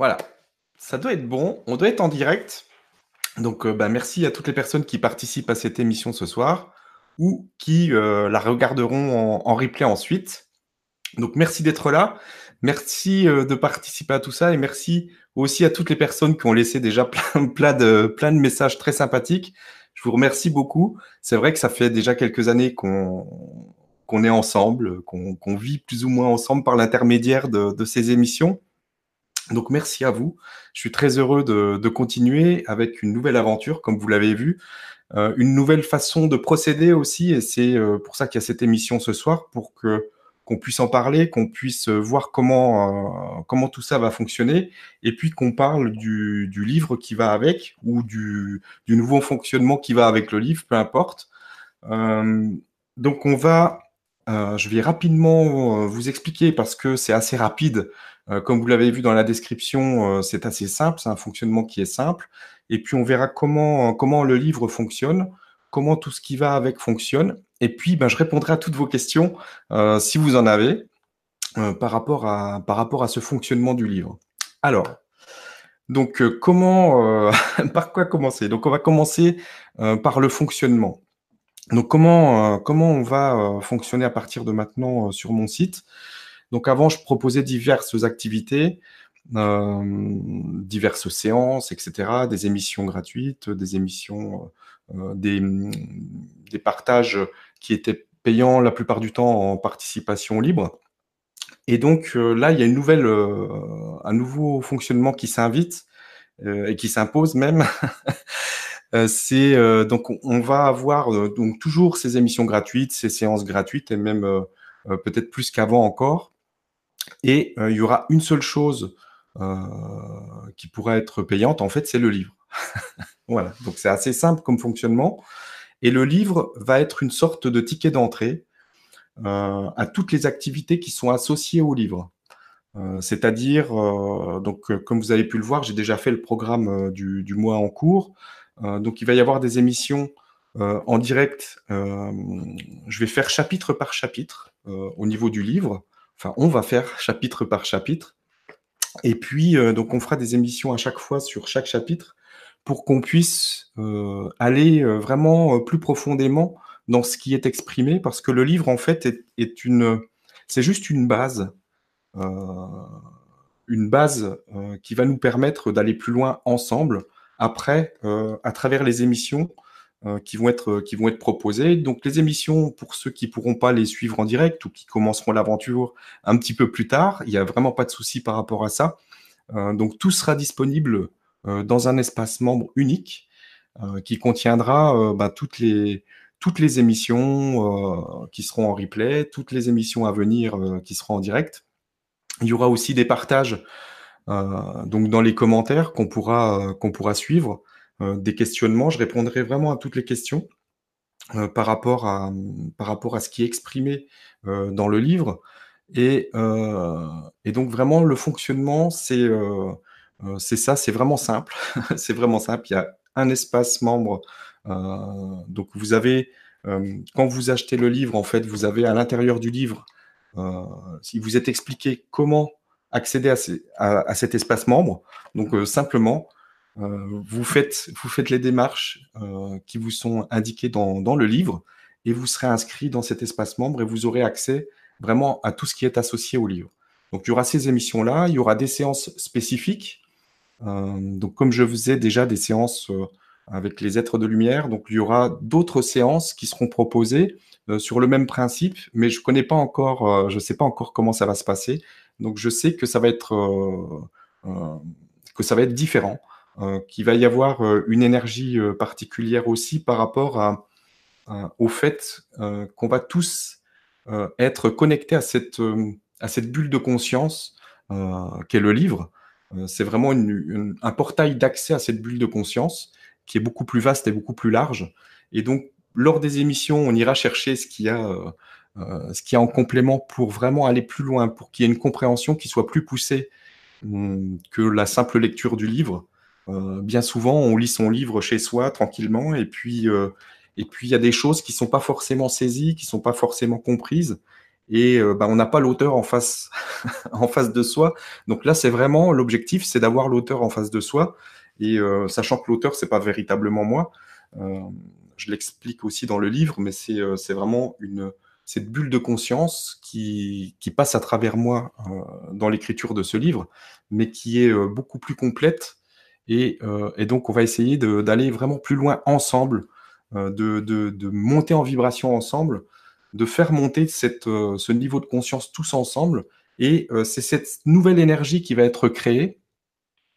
Voilà, ça doit être bon. On doit être en direct. Donc, euh, bah, merci à toutes les personnes qui participent à cette émission ce soir ou qui euh, la regarderont en, replay ensuite. Donc, merci d'être là. Merci euh, de participer à tout ça et merci aussi à toutes les personnes qui ont laissé déjà plein, de, plein de messages très sympathiques. Je vous remercie beaucoup. C'est vrai que ça fait déjà quelques années qu'on qu'on est ensemble, qu'on vit plus ou moins ensemble par l'intermédiaire de ces émissions. Donc merci à vous. Je suis très heureux de, continuer avec une nouvelle aventure, comme vous l'avez vu, euh, une nouvelle façon de procéder aussi, et c'est euh, pour ça qu'il y a cette émission ce soir, pour que qu'on puisse en parler, qu'on puisse voir comment euh, comment tout ça va fonctionner, et puis qu'on parle du, du, livre qui va avec ou du, du, nouveau fonctionnement qui va avec le livre, peu importe. donc on va, je vais rapidement vous expliquer parce que c'est assez rapide euh, comme vous l'avez vu dans la description, euh, c'est assez simple, c'est un fonctionnement qui est simple. Et puis on verra comment, le livre fonctionne, comment tout ce qui va avec fonctionne. Et puis ben, je répondrai à toutes vos questions euh, si vous en avez par, rapport à, par rapport à ce fonctionnement du livre. Alors, donc comment, par quoi commencer? Donc on va commencer par le fonctionnement. Donc comment, comment on va fonctionner à partir de maintenant sur mon site? Donc avant, je proposais diverses activités, euh, diverses séances, etc., des émissions gratuites, des émissions, euh, des, des, partages qui étaient payants la plupart du temps en participation libre. Et donc euh, là, il y a une nouvelle, un nouveau fonctionnement qui s'invite et qui s'impose même. c'est donc on va avoir donc toujours ces émissions gratuites, ces séances gratuites et même peut-être plus qu'avant encore. Et euh, il y aura une seule chose euh, qui pourrait être payante, en fait, c'est le livre. voilà, donc c'est assez simple comme fonctionnement. Et le livre va être une sorte de ticket d'entrée euh, à toutes les activités qui sont associées au livre. C'est-à-dire, donc comme vous avez pu le voir, j'ai déjà fait le programme du, du, mois en cours. donc il va y avoir des émissions en direct. je vais faire chapitre par chapitre au niveau du livre. Enfin, on va faire chapitre par chapitre. Et puis, euh, donc, on fera des émissions à chaque fois sur chaque chapitre pour qu'on puisse euh, aller euh, vraiment plus profondément dans ce qui est exprimé, parce que le livre, en fait, est, une, c'est juste une base, une base qui va nous permettre d'aller plus loin ensemble. Après, à travers les émissions, qui vont être qui vont être proposées. Donc les émissions pour ceux qui pourront pas les suivre en direct ou qui commenceront l'aventure un petit peu plus tard, il y a vraiment pas de souci par rapport à ça. Euh, donc tout sera disponible euh, dans un espace membre unique qui contiendra bah, toutes les toutes les émissions qui seront en replay, toutes les émissions à venir qui seront en direct. Il y aura aussi des partages donc dans les commentaires qu'on pourra qu'on pourra suivre. Euh, des questionnements. Je répondrai vraiment à toutes les questions euh, par, rapport à, par rapport à ce qui est exprimé euh, dans le livre. Et, et, donc vraiment, le fonctionnement, c'est ça, c'est vraiment simple. c'est vraiment simple. Il y a un espace membre. donc vous avez, quand vous achetez le livre, en fait, vous avez à l'intérieur du livre, si vous êtes expliqué comment accéder à, à cet espace membre. Donc simplement, euh, vous, faites, vous faites les démarches euh, qui vous sont indiquées dans, le livre et vous serez inscrit dans cet espace membre et vous aurez accès vraiment à tout ce qui est associé au livre. Donc il y aura ces émissions-là, il y aura des séances spécifiques. Euh, donc comme je faisais déjà des séances avec les êtres de lumière, donc il y aura d'autres séances qui seront proposées sur le même principe, mais je connais pas encore, je sais pas encore comment ça va se passer. Donc je sais que ça va être différent. Euh, qu'il va y avoir euh, une énergie euh, particulière aussi par rapport au fait qu'on va tous être connectés à cette, à cette bulle de conscience qu'est le livre. c'est vraiment un portail d'accès à cette bulle de conscience qui est beaucoup plus vaste et beaucoup plus large. Et donc, lors des émissions, on ira chercher ce qu'il y a, ce en complément pour vraiment aller plus loin, pour qu'il y ait une compréhension qui soit plus poussée hum, que la simple lecture du livre. Euh, bien souvent, on lit son livre chez soi tranquillement, et puis euh, et puis il y a des choses qui sont pas forcément saisies, qui sont pas forcément comprises, et bah, on n'a pas l'auteur en face, en face de soi. Donc là, c'est vraiment l'objectif, c'est d'avoir l'auteur en face de soi. Et sachant que l'auteur, c'est pas véritablement moi, je l'explique aussi dans le livre, mais c'est vraiment une, cette bulle de conscience qui, qui passe à travers moi dans l'écriture de ce livre, mais qui est beaucoup plus complète. Et, et donc, on va essayer d'aller vraiment plus loin ensemble, de, de, monter en vibration ensemble, de faire monter cette, ce niveau de conscience tous ensemble. Et c'est cette nouvelle énergie qui va être créée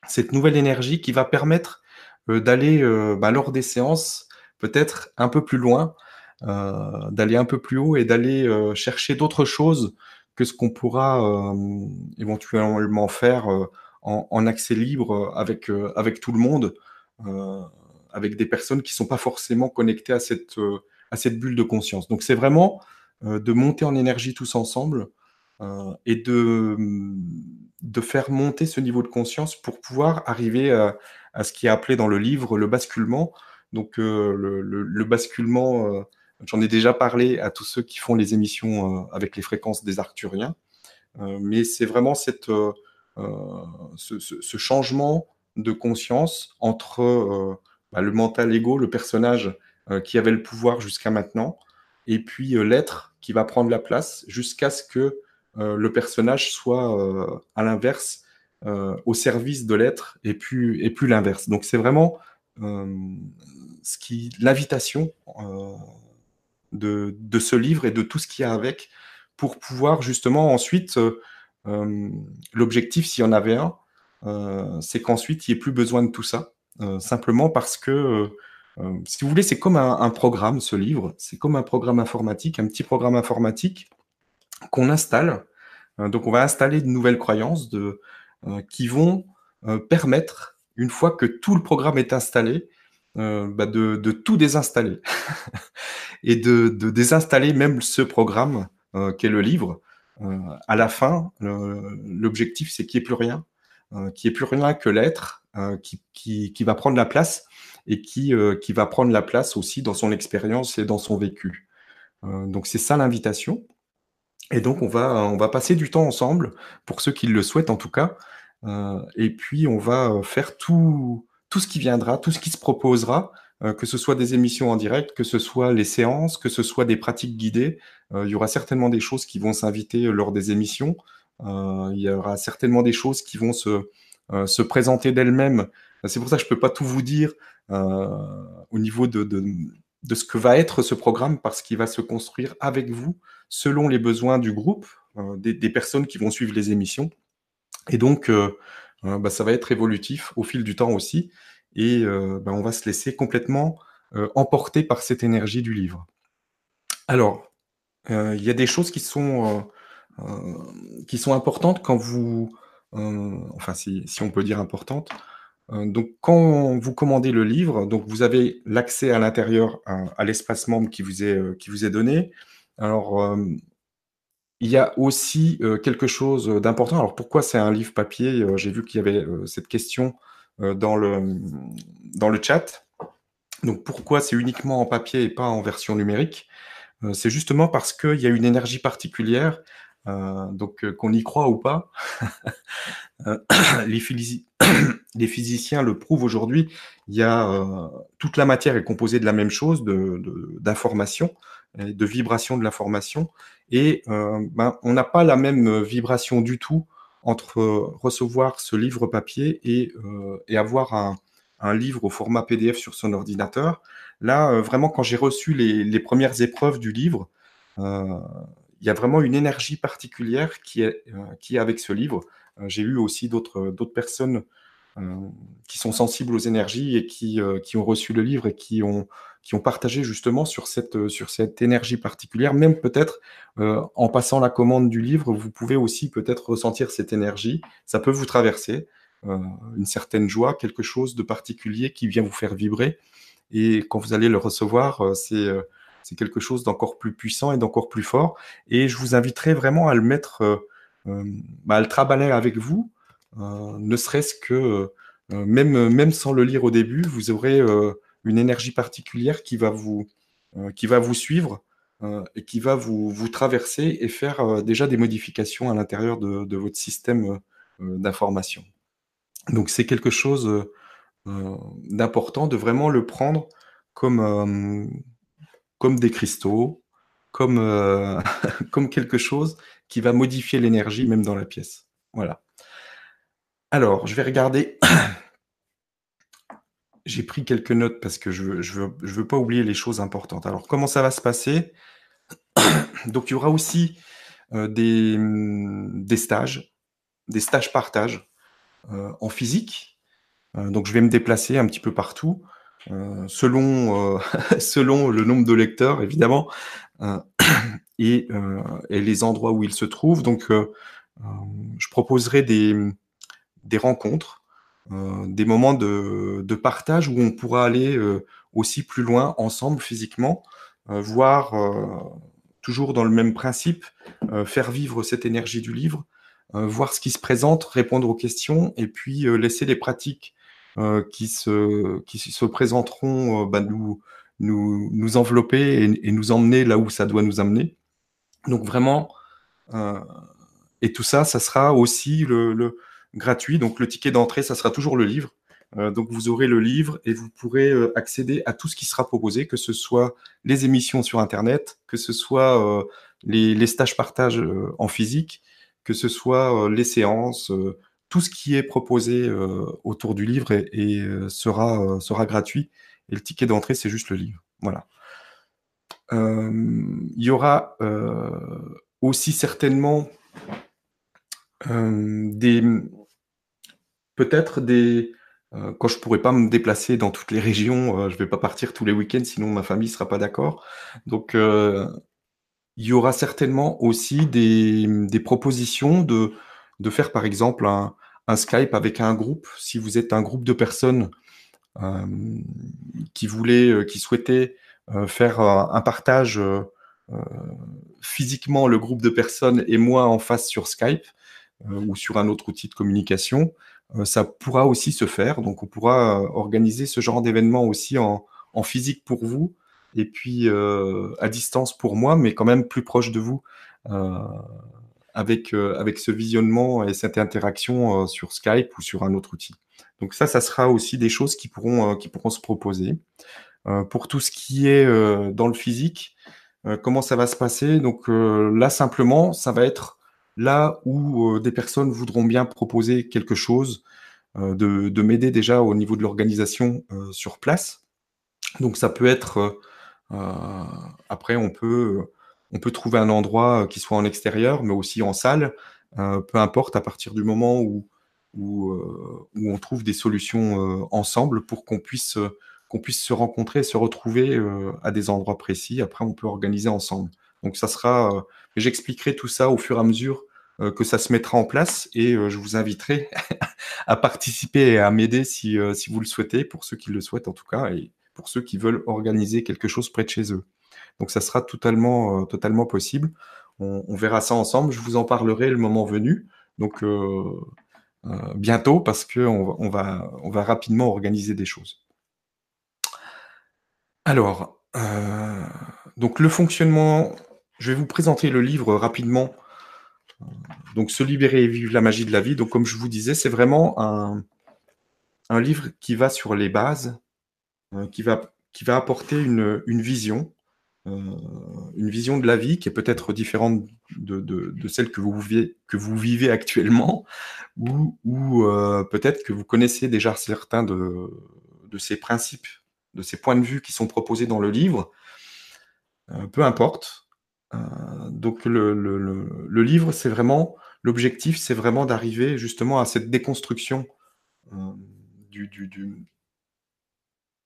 cette nouvelle énergie qui va permettre euh, d'aller, euh, bah, lors des séances, peut-être un peu plus loin, euh, d'aller un peu plus haut et d'aller chercher d'autres choses que ce qu'on pourra éventuellement faire en, accès libre avec, avec tout le monde, avec des personnes qui ne sont pas forcément connectées à cette, à cette bulle de conscience. Donc c'est vraiment de monter en énergie tous ensemble et de, de faire monter ce niveau de conscience pour pouvoir arriver à, ce qui est appelé dans le livre le basculement. Donc euh, le, basculement, euh, j'en ai déjà parlé à tous ceux qui font les émissions euh, avec les fréquences des Arcturiens, mais c'est vraiment cette, ce, changement de conscience entre bah, le mental ego, le personnage qui avait le pouvoir jusqu'à maintenant, et puis l'être qui va prendre la place jusqu'à ce que euh, le personnage soit euh, à l'inverse, euh, au service de l'être et plus, et plus l'inverse. Donc c'est vraiment ce l'invitation de, de, ce livre et de tout ce qu'il y a avec pour pouvoir justement ensuite, l'objectif, s'il y en avait un, c'est qu'ensuite, il n'y ait plus besoin de tout ça, simplement parce que, si vous voulez, c'est comme un, programme, ce livre, c'est comme un programme informatique, un petit programme informatique qu'on installe. Euh, donc, on va installer de nouvelles croyances euh, qui vont euh, permettre, une fois que tout le programme est installé, bah, de, de, tout désinstaller et de, de, désinstaller même ce programme qu'est le livre. À la fin, l'objectif, c'est qu'il n'y ait plus rien, qu'il n'y ait plus rien que l'être qui, qui, va prendre la place et qui, va prendre la place aussi dans son expérience et dans son vécu. donc c'est ça l'invitation. Et donc, on va, passer du temps ensemble, pour ceux qui le souhaitent en tout cas. Euh, et puis, on va euh, faire tout, ce qui viendra, tout ce qui se proposera, euh, que ce soit des émissions en direct, que ce soit les séances, que ce soit des pratiques guidées. il y aura certainement des choses qui vont s'inviter lors des émissions. il y aura certainement des choses qui vont se, se présenter d'elles-mêmes. C'est pour ça que je ne peux pas tout vous dire au niveau de, ce que va être ce programme parce qu'il va se construire avec vous selon les besoins du groupe, euh, des, personnes qui vont suivre les émissions. Et donc, euh, euh, bah, ça va être évolutif au fil du temps aussi. Et bah, on va se laisser complètement emporter par cette énergie du livre. Alors, il y a des choses qui sont, qui sont importantes quand vous... enfin, si, on peut dire importantes, euh, donc, quand vous commandez le livre, donc vous avez l'accès à l'intérieur à, l'espace membre qui vous est, euh, qui vous est donné. Alors, euh, il y a aussi quelque chose d'important. Alors, pourquoi c'est un livre papier? J'ai vu qu'il y avait cette question dans, le, dans le chat. Donc, pourquoi c'est uniquement en papier et pas en version numérique? C'est justement parce qu'il y a une énergie particulière euh, donc, euh, qu'on y croit ou pas, euh, les, les, physiciens le prouvent aujourd'hui. Il y a toute la matière est composée de la même chose, d'informations, de, de vibrations de l'information, et ben, on n'a pas la même vibration du tout entre recevoir ce livre papier et, et avoir un, un, livre au format PDF sur son ordinateur. Là, vraiment, quand j'ai reçu les, les, premières épreuves du livre, il y a vraiment une énergie particulière qui est, euh, qui est avec ce livre. Euh, j'ai eu aussi d'autres personnes euh, qui sont sensibles aux énergies et qui, qui ont reçu le livre et qui ont, qui ont partagé justement sur cette, sur cette énergie particulière. Même peut-être en passant la commande du livre, vous pouvez aussi peut-être ressentir cette énergie. Ça peut vous traverser, une certaine joie, quelque chose de particulier qui vient vous faire vibrer. Et quand vous allez le recevoir, c'est c'est quelque chose d'encore plus puissant et d'encore plus fort. Et je vous inviterai vraiment à le mettre, euh, euh, à le travailler avec vous, euh, ne serait-ce que même, même sans le lire au début, vous aurez une énergie particulière qui va vous, qui va vous suivre et qui va vous, vous, traverser et faire déjà des modifications à l'intérieur de, de, votre système d'information. Donc c'est quelque chose d'important de vraiment le prendre comme, comme des cristaux, comme, comme quelque chose qui va modifier l'énergie même dans la pièce. Voilà. Alors, je vais regarder. J'ai pris quelques notes parce que je ne je veux, je veux, pas oublier les choses importantes. Alors, comment ça va se passer? Donc, il y aura aussi euh, des, mm, des, stages, des stages partage euh, en physique. Euh, donc, je vais me déplacer un petit peu partout, selon, selon le nombre de lecteurs, évidemment, et, et, les endroits où ils se trouvent. Donc, je proposerai des, des rencontres euh, des moments de, partage où on pourra aller euh, aussi plus loin ensemble physiquement, euh, voir toujours dans le même principe, faire vivre cette énergie du livre, voir ce qui se présente, répondre aux questions et puis laisser les pratiques qui, se, qui se présenteront bah, nous, nous, nous envelopper et, nous emmener là où ça doit nous amener. Donc vraiment, et tout ça, ça sera aussi le gratuit. Donc le ticket d'entrée, ça sera toujours le livre. Euh, donc vous aurez le livre et vous pourrez euh, accéder à tout ce qui sera proposé, que ce soit les émissions sur Internet, que ce soit euh, les, stages partage en physique, que ce soit les séances, tout ce qui est proposé autour du livre sera, sera gratuit. Et le ticket d'entrée, c'est juste le livre. Voilà. Il y aura aussi certainement des peut-être des. Euh, quand je pourrais pas me déplacer dans toutes les régions, euh, je vais pas partir tous les week-ends, sinon ma famille sera pas d'accord. Donc, euh, il y aura certainement aussi des, des propositions de, de faire, par exemple, un, un, Skype avec un groupe. Si vous êtes un groupe de personnes qui voulaient, qui souhaitaient faire un partage physiquement, le groupe de personnes et moi en face sur Skype ou sur un autre outil de communication, euh, ça pourra aussi se faire. Donc, on pourra euh, organiser ce genre d'événement aussi en, physique pour vous et puis euh, à distance pour moi, mais quand même plus proche de vous avec, avec ce visionnement et cette interaction sur Skype ou sur un autre outil. Donc ça, ça sera aussi des choses qui pourront, qui pourront se proposer. pour tout ce qui est dans le physique, comment ça va se passer? Donc là, simplement, ça va être là où euh, des personnes voudront bien proposer quelque chose, euh, de, m'aider déjà au niveau de l'organisation euh, sur place. Donc ça peut être, après on peut, on trouver un endroit qui soit en extérieur, mais aussi en salle, peu importe à partir du moment où, où, on trouve des solutions ensemble pour qu'on puisse, qu'on puisse se rencontrer, se retrouver à des endroits précis. Après, on peut organiser ensemble. Donc ça sera, j'expliquerai tout ça au fur et à mesure euh, que ça se mettra en place et euh, je vous inviterai à participer et à m'aider si, euh, si vous le souhaitez, pour ceux qui le souhaitent en tout cas, et pour ceux qui veulent organiser quelque chose près de chez eux. Donc ça sera totalement, totalement possible. On, verra ça ensemble. Je vous en parlerai le moment venu. Donc bientôt parce qu'on on va, on va rapidement organiser des choses. Alors, donc le fonctionnement, je vais vous présenter le livre rapidement donc, Se libérer et vivre la magie de la vie. Donc, comme je vous disais, c'est vraiment un, un, livre qui va sur les bases, euh, qui, va, qui va apporter une, une vision, euh, une vision de la vie qui est peut-être différente de, de, celle que vous vivez, que vous vivez actuellement, ou, ou euh, peut-être que vous connaissez déjà certains de, de ces principes, de ces points de vue qui sont proposés dans le livre. peu importe. Euh, donc le, livre, c'est vraiment l'objectif, c'est vraiment d'arriver justement à cette déconstruction euh,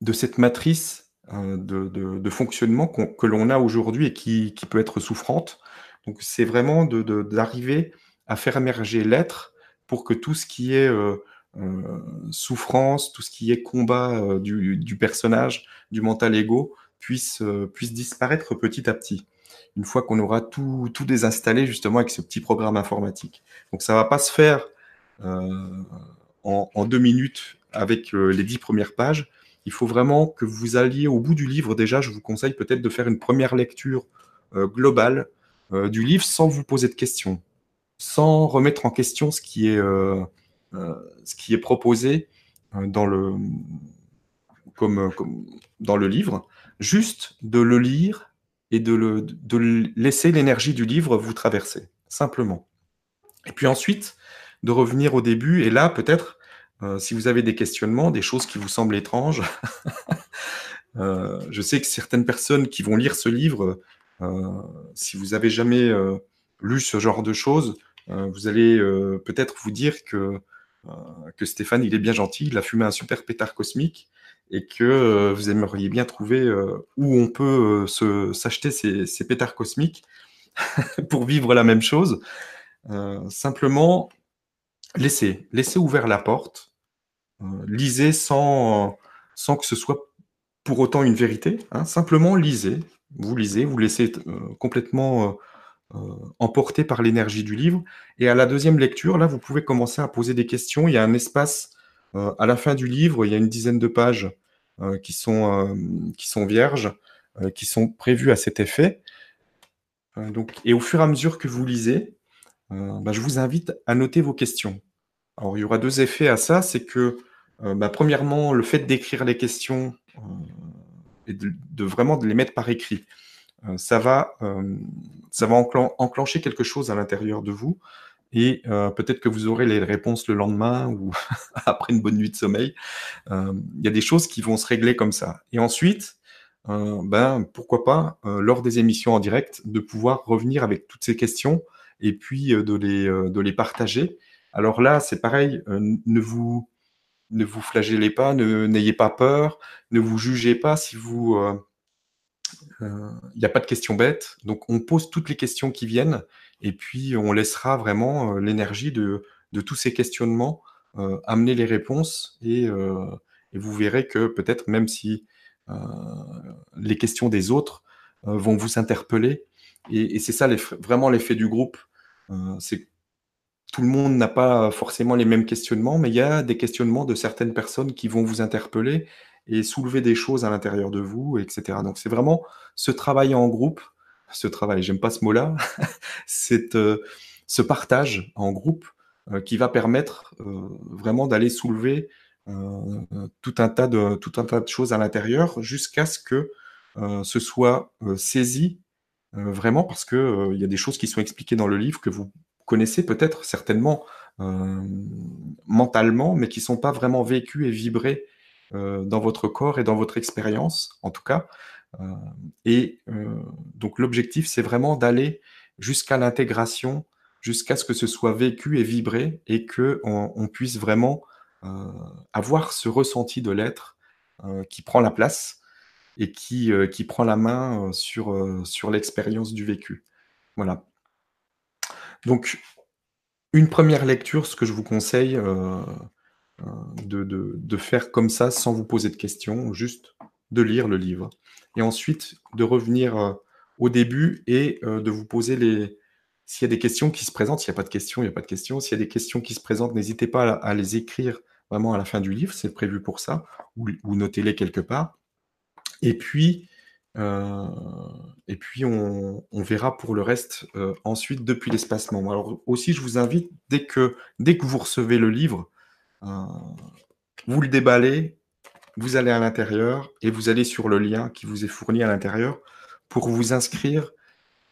de cette matrice euh, de, fonctionnement que l'on a aujourd'hui et qui, peut être souffrante. Donc c'est vraiment d'arriver à faire émerger l'être pour que tout ce qui est souffrance, tout ce qui est combat du, personnage, du mental ego, puisse, puisse disparaître petit à petit une fois qu'on aura tout, tout, désinstallé justement avec ce petit programme informatique. Donc ça va pas se faire euh, en, deux minutes avec euh, les dix premières pages. Il faut vraiment que vous alliez au bout du livre déjà. Je vous conseille peut-être de faire une première lecture globale du livre sans vous poser de questions, sans remettre en question ce qui est, ce qui est proposé dans le, comme, comme, dans le livre, juste de le lire et de, le, de laisser l'énergie du livre vous traverser, simplement. Et puis ensuite, de revenir au début, et là, peut-être, euh, si vous avez des questionnements, des choses qui vous semblent étranges, euh, je sais que certaines personnes qui vont lire ce livre, euh, si vous avez jamais lu ce genre de choses, vous allez peut-être vous dire que, que Stéphane, il est bien gentil, il a fumé un super pétard cosmique, et que vous aimeriez bien trouver où on peut s'acheter ces, ces, pétards cosmiques pour vivre la même chose. simplement, laissez, laissez ouvert la porte, euh, lisez sans, sans que ce soit pour autant une vérité, hein. simplement lisez, vous lisez, vous laissez euh, complètement euh, emporté par l'énergie du livre, et à la deuxième lecture, là, vous pouvez commencer à poser des questions, il y a un espace à la fin du livre, il y a une dizaine de pages qui, sont, qui sont vierges, qui sont prévues à cet effet. et au fur et à mesure que vous lisez, bah, je vous invite à noter vos questions. Alors, il y aura deux effets à ça. C'est que, euh, bah, premièrement, le fait d'écrire les questions euh, et de, vraiment les mettre par écrit, euh, ça va enclencher quelque chose à l'intérieur de vous. Et peut-être que vous aurez les réponses le lendemain ou après une bonne nuit de sommeil. Il y a des choses qui vont se régler comme ça. Et ensuite, ben, pourquoi pas, lors des émissions en direct, de pouvoir revenir avec toutes ces questions et puis de, les, de les partager alors là, c'est pareil, euh, ne vous ne vous flagellez pas, n'ayez pas peur, ne vous jugez pas si vous euh, euh, il n'y a pas de questions bêtes. Donc on pose toutes les questions qui viennent et puis on laissera vraiment l'énergie de, tous ces questionnements amener les réponses et, vous verrez que peut-être même si les questions des autres vont vous interpeller et, c'est ça vraiment l'effet du groupe. c'est tout le monde n'a pas forcément les mêmes questionnements, mais il y a des questionnements de certaines personnes qui vont vous interpeller et soulever des choses à l'intérieur de vous, etc. Donc c'est vraiment ce travail en groupe, ce travail, j'aime pas ce mot-là, c'est euh, ce partage en groupe euh, qui va permettre euh, vraiment d'aller soulever tout un tas de choses à l'intérieur jusqu'à ce que ce soit saisi vraiment parce que il y a des choses qui sont expliquées dans le livre que vous connaissez peut-être certainement mentalement, mais qui ne sont pas vraiment vécus et vibrés euh, dans votre corps et dans votre expérience, en tout cas. Euh, et donc l'objectif, c'est vraiment d'aller jusqu'à l'intégration, jusqu'à ce que ce soit vécu et vibré, et que on, puisse vraiment avoir ce ressenti de l'être qui prend la place et qui, prend la main sur, l'expérience du vécu. Voilà. Donc, une première lecture, ce que je vous conseille euh, euh, de, faire comme ça, sans vous poser de questions, juste de lire le livre. Et ensuite, de revenir euh, au début et de vous poser les... S'il y a des questions qui se présentent, s'il n'y a pas de questions, il n'y a pas de questions. S'il y a des questions qui se présentent, n'hésitez pas à, les écrire vraiment à la fin du livre, c'est prévu pour ça, ou, notez-les quelque part. Et puis, euh, et puis, on, verra pour le reste euh, ensuite depuis l'espacement. Alors aussi, je vous invite, dès que, dès que vous recevez le livre, euh, vous le déballez, vous allez à l'intérieur et vous allez sur le lien qui vous est fourni à l'intérieur pour vous inscrire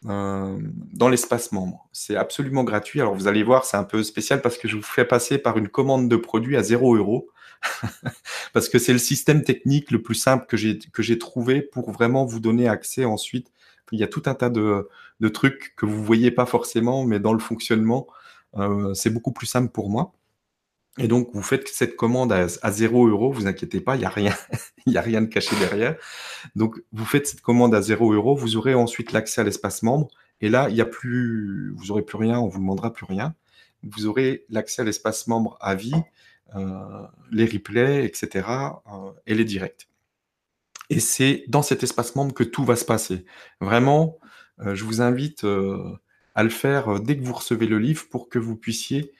dans l'espace membre. C'est absolument gratuit. Alors vous allez voir, c'est un peu spécial parce que je vous fais passer par une commande de produit à 0 euros. parce que c'est le système technique le plus simple que j'ai trouvé pour vraiment vous donner accès ensuite. Il y a tout un tas de, trucs que vous voyez pas forcément, mais dans le fonctionnement, euh, c'est beaucoup plus simple pour moi. Et donc, vous faites cette commande à, à 0 euros, vous inquiétez pas, il n'y a rien, il y a rien de caché derrière. Donc, vous faites cette commande à 0 euros, vous aurez ensuite l'accès à l'espace membre. Et là, il y a plus, vous aurez plus rien, on vous demandera plus rien. Vous aurez l'accès à l'espace membre à vie euh, les replays, etc., euh, et les directs. Et c'est dans cet espace membre que tout va se passer. Vraiment, euh, je vous invite à le faire dès que vous recevez le livre pour que vous puissiez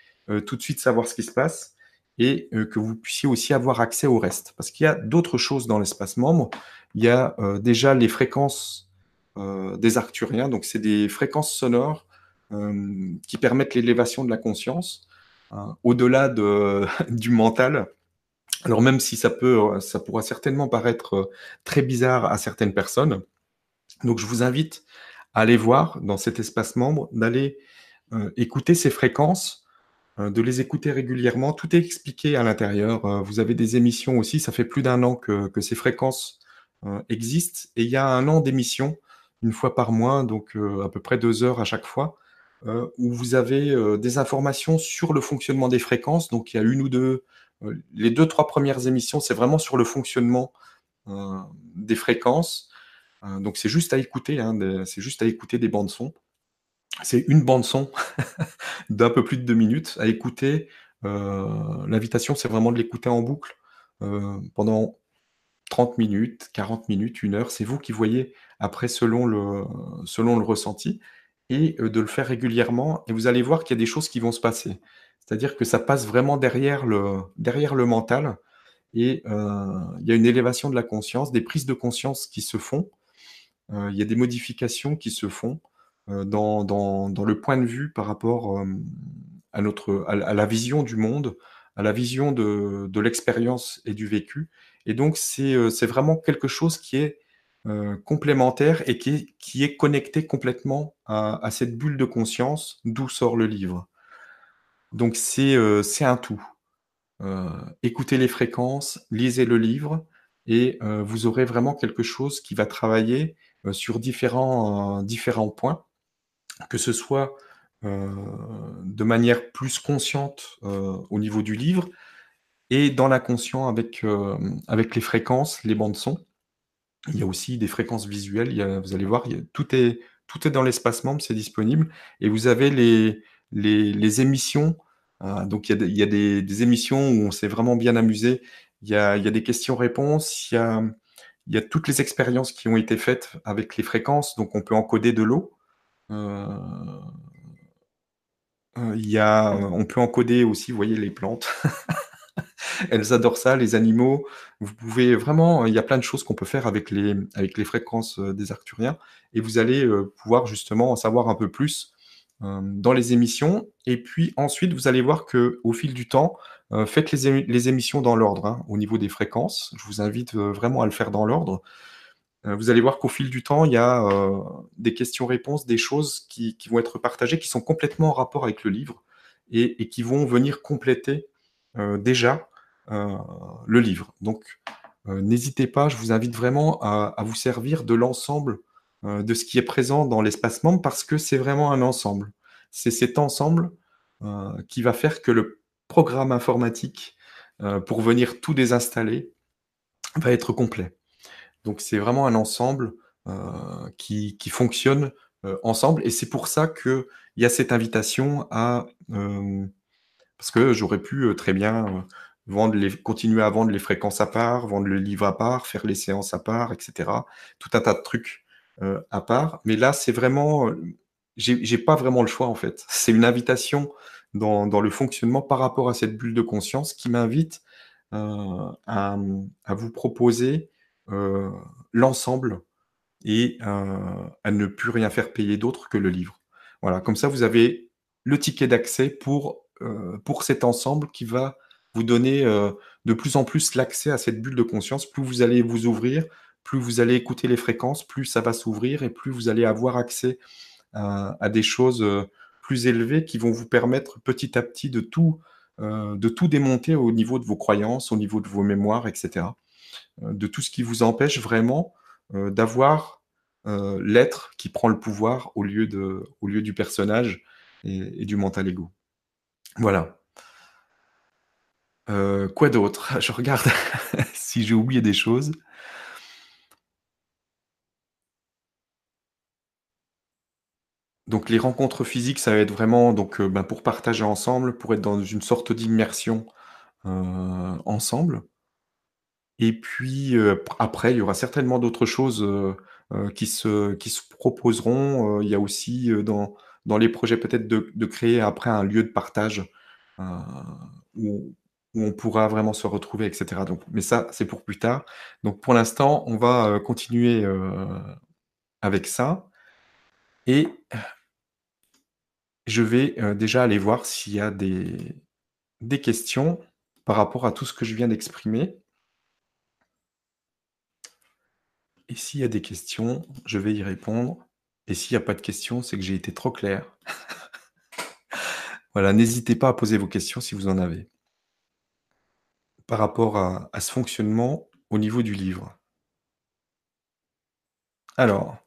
tout de suite savoir ce qui se passe et que vous puissiez aussi avoir accès au reste. Parce qu'il y a d'autres choses dans l'espace membre. Il y a déjà les fréquences des arcturiens. Donc c'est des fréquences sonores, qui permettent l'élévation de la conscience, hein, au-delà de du mental. Alors même si ça peut, ça pourra certainement paraître, très bizarre à certaines personnes. Donc je vous invite à aller voir dans cet espace membre, d'aller, écouter ces fréquences, de les écouter régulièrement. Tout est expliqué à l'intérieur, heu, vous avez des émissions aussi, ça fait plus d'1 an que ces fréquences, heu, existent et il y a 1 an d'émissions, 1 fois par mois, donc à peu près 2 heures à chaque fois, où vous avez, des informations sur le fonctionnement des fréquences. Donc il y a 1 ou 2, heu, les 2-3 premières émissions, c'est vraiment sur le fonctionnement, des fréquences. Donc c'est juste à écouter, hein, c'est juste à écouter des bandes son. C'est une bande son d'un peu plus de 2 minutes à écouter, heu, l'invitation, c'est vraiment de l'écouter en boucle, heu, pendant 30 minutes, 40 minutes, 1 heure, c'est vous qui voyez après selon le ressenti et heu, de le faire régulièrement et vous allez voir qu'il y a des choses qui vont se passer. C'est-à-dire que ça passe vraiment derrière le mental et il y a une élévation de la conscience, des prises de conscience qui se font. Il y a des modifications qui se font, dans dans le point de vue par rapport, hem, à notre à la vision du monde, à la vision de l'expérience et du vécu et donc c'est, c'est vraiment quelque chose qui est, complémentaire et qui est qui est connecté complètement à cette bulle de conscience d'où sort le livre. Donc c'est, c'est un tout. Heu, écoutez les fréquences, lisez le livre et vous aurez vraiment quelque chose qui va travailler, sur différents différents points. Que ce soit, heu, de manière plus consciente, heu, au niveau du livre et dans l'inconscient avec, hem, avec les fréquences, les bandes son. Il y a aussi des fréquences visuelles, vous allez voir, tout est tout est dans l'espace membre, c'est disponible et vous avez les les les émissions, donc il y a des émissions où on s'est vraiment bien amusé. Il y a il y a des questions-réponses, il il y a toutes les expériences qui ont été faites avec les fréquences, donc on peut encoder de l'eau. Heu, il y a on peut encoder aussi, vous voyez les plantes. Elles adorent ça, les animaux. Vous pouvez vraiment il y a plein de choses qu'on peut faire avec les avec les fréquences, heu, des arcturiens et vous allez, pouvoir justement en savoir un peu plus, dans les émissions et puis ensuite vous allez voir qu'au fil du temps, faites les émi les émissions dans l'ordre, hein, au niveau des fréquences. Je vous invite, vraiment à le faire dans l'ordre. Heu, vous allez voir qu'au fil du temps, il y a, heu, des questions-réponses, des choses qui vont être partagées, qui sont complètement en rapport avec le livre et qui vont venir compléter, heu, déjà, le livre. Donc n'hésitez pas, je vous invite vraiment à à vous servir de l'ensemble, de ce qui est présent dans l'espace membre parce que c'est vraiment un ensemble. C'est cet ensemble, qui va faire que le programme informatique, pour venir tout désinstaller, va être complet. Donc c'est vraiment un ensemble, heu, qui qui fonctionne, heu, ensemble et c'est pour ça qu'il y a cette invitation à, hem parce que j'aurais pu, très bien, vendre les continuer à vendre les fréquences à part, vendre le livre à part, faire les séances à part et cetera. Tout un tas de trucs, à part. Mais là, c'est vraiment, j'ai pas vraiment le choix en fait. C'est une invitation dans dans le fonctionnement par rapport à cette bulle de conscience qui m'invite, à, à vous proposer, l'ensemble et heu, à ne plus rien faire payer d'autre que le livre. Voilà, comme ça vous avez le ticket d'accès pour, pour cet ensemble qui va vous donner, de plus en plus l'accès à cette bulle de conscience. Plus vous allez vous ouvrir, plus vous allez écouter les fréquences, plus ça va s'ouvrir et plus vous allez avoir accès à des choses, plus élevées qui vont vous permettre petit à petit de tout, démonter au niveau de vos croyances, au niveau de vos mémoires et cetera. Heu, de tout ce qui vous empêche vraiment, heu, d'avoir, heu, l'être qui prend le pouvoir au lieu du personnage et du mental ego. Voilà. Quoi d'autre? Je regarde si j'ai oublié des choses. Donc les rencontres physiques, ça va être vraiment donc ben, pour partager ensemble, pour être dans une sorte d'immersion, ensemble. Et puis, après, il y aura certainement d'autres choses, qui se qui se proposeront. Il y a aussi, dans dans les projets peut-être de de créer après un lieu de partage, où où on pourra vraiment se retrouver et cetera. Donc mais ça, c'est pour plus tard. Donc pour l'instant, on va, continuer, avec ça et je vais, déjà aller voir s'il y a des des questions par rapport à tout ce que je viens d'exprimer. Et s'il y a des questions, je vais y répondre et s'il y a pas de questions, c'est que j'ai été trop clair. Voilà, n'hésitez pas à poser vos questions si vous en avez. Par rapport à à ce fonctionnement au niveau du livre. Alors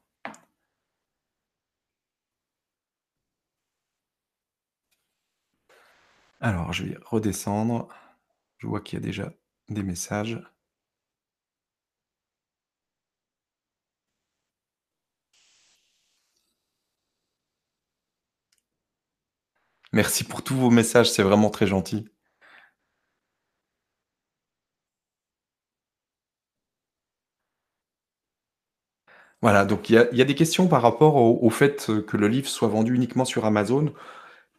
alors je vais redescendre. Je vois qu'il y a déjà des messages. Merci pour tous vos messages, c'est vraiment très gentil. Voilà, donc il y a des questions par rapport au fait, que le livre soit vendu uniquement sur Amazon.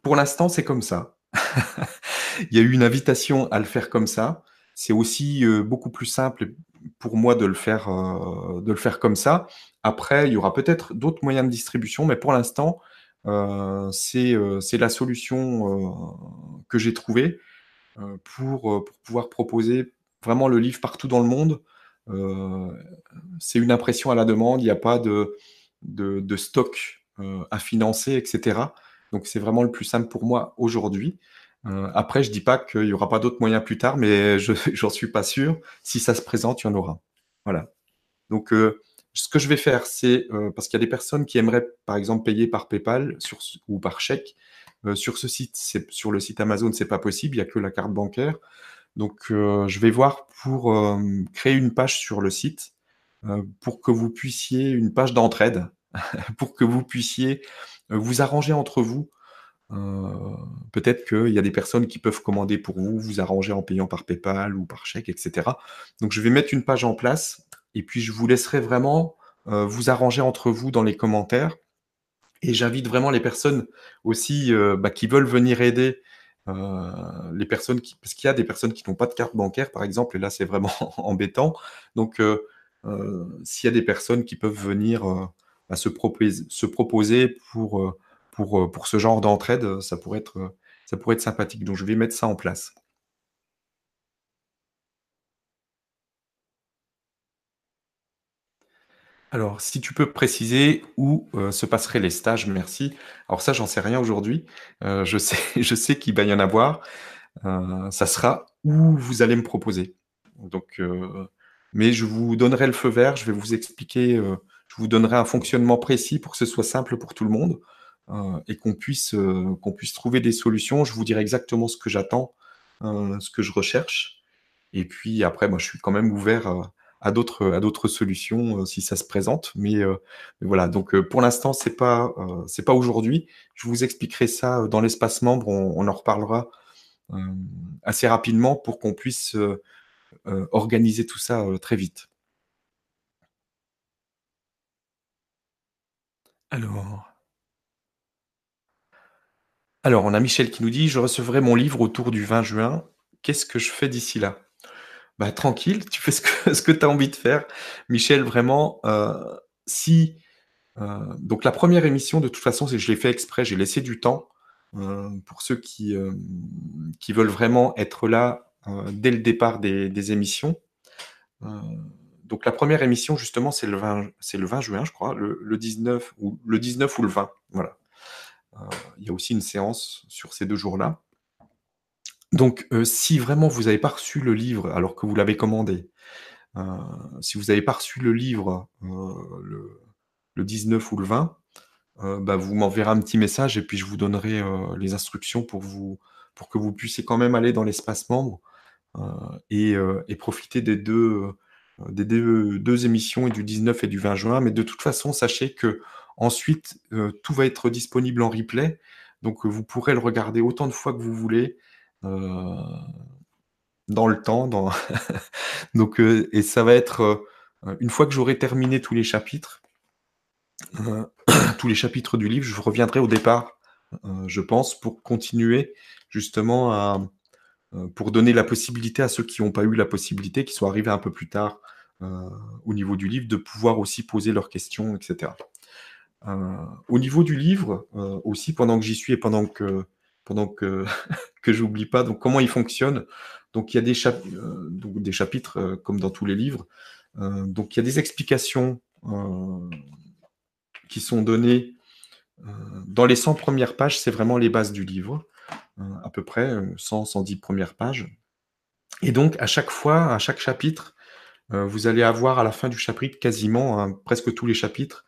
Pour l'instant, c'est comme ça. Il y a eu une invitation à le faire comme ça. C'est aussi, heu, beaucoup plus simple pour moi de le faire, heu, de le faire comme ça. Après, il y aura peut-être d'autres moyens de distribution, mais pour l'instant, c'est, heu, c'est la solution, heu, que j'ai trouvée, pour, pouvoir proposer vraiment le livre partout dans le monde. C'est une impression à la demande, il y a pas de stock, à financer et cetera. Donc c'est vraiment le plus simple pour moi aujourd'hui. Après je dis pas qu'il y aura pas d'autres moyens plus tard, mais je j'en suis pas sûr. Si ça se présente, il y en aura. Voilà. Donc, ce que je vais faire, c'est, heu, parce qu'il y a des personnes qui aimeraient, par exemple, payer par PayPal ou par chèque. Heu, sur ce site, c'est sur le site Amazon, c'est pas possible, il y a que la carte bancaire. Donc, heu, je vais voir pour, hem, créer une page sur le site, heu, pour que vous puissiez une page d'entraide, pour que vous puissiez, vous arranger entre vous. Peut-être qu'il y a des personnes qui peuvent commander pour vous, vous arranger en payant par PayPal ou par chèque et cetera. Donc je vais mettre une page en place et puis je vous laisserai vraiment, heu, vous arranger entre vous dans les commentaires et j'invite vraiment les personnes aussi, heu, bah, qui veulent venir aider, heu, les personnes qui parce qu'il y a des personnes qui n'ont pas de carte bancaire, par exemple et là, c'est vraiment embêtant. Donc s'il y a des personnes qui peuvent venir, bah, se propés se proposer pour, pour, pour ce genre d'entraide, ça pourrait être, ça pourrait être sympathique. Donc je vais mettre ça en place. Alors, si tu peux préciser où, heu, se passeraient les stages, merci. Alors ça, j'en sais rien aujourd'hui. Heu, je sais je sais qu'il va y en avoir. Heu, ça sera où vous allez me proposer. Donc, mais je vous donnerai le feu vert, je vais vous expliquer, je vous donnerai un fonctionnement précis pour que ce soit simple pour tout le monde, et qu'on puisse, qu'on puisse trouver des solutions. Je vous dirai exactement ce que j'attends, ce que je recherche et puis après, moi, je suis quand même ouvert, à d'autres, à d'autres solutions, heu, si ça se présente. Mais, mais voilà, donc, heu, pour l'instant, c'est pas, c'est pas aujourd'hui. Je vous expliquerai ça, dans l'espace membre, on on en reparlera, assez rapidement pour qu'on puisse, organiser tout ça, très vite. Alors alors on a Michel qui nous dit: «Je recevrai mon livre autour du 20 juin. Qu'est-ce que je fais d'ici là?» Bah, tranquille, tu fais ce que tu as envie de faire. Michel, vraiment, heu, si, heu donc la première émission, de toute façon, c'est je l'ai fait exprès, j'ai laissé du temps, heu, pour ceux qui, veulent vraiment être là, dès le départ des émissions. Donc la première émission, justement, c'est le 20 c'est le 20 juin, je crois, le le 19 ou le 19 ou le 20, voilà. Il y a aussi une séance sur ces 2 jours-là. Donc, heu, si vraiment vous avez pas reçu le livre alors que vous l'avez commandé, heu, si vous avez pas reçu le livre, heu, le le 19 ou le 20, heu, bah, vous m'enverrez un petit message et puis je vous donnerai, les instructions pour vous pour que vous puissiez quand même aller dans l'espace membre, et profiter des 2, heu, des 2 2 émissions et du 19 et du 20 juin. Mais de toute façon, sachez qu'ensuite, heu, tout va être disponible en replay, donc, vous pourrez le regarder autant de fois que vous voulez, dans le temps, donc, heu et ça va être, heu, une fois que j'aurai terminé tous les chapitres, tous les chapitres du livre, je reviendrai au départ, je pense, pour continuer justement à, pour donner la possibilité à ceux qui ont pas eu la possibilité, qui sont arrivés un peu plus tard, au niveau du livre, de pouvoir aussi poser leurs questions et cetera. au niveau du livre, aussi pendant que j'y suis et pendant que pendant que que j'oublie pas, comment il fonctionne. Donc il y a des des chapitres, comme dans tous les livres. donc il y a des explications, qui sont données, dans les 100 premières pages, c'est vraiment les bases du livre, à peu près, 100-110 premières pages et donc à chaque fois, à chaque chapitre, vous allez avoir à la fin du chapitre quasiment, hein, presque tous les chapitres,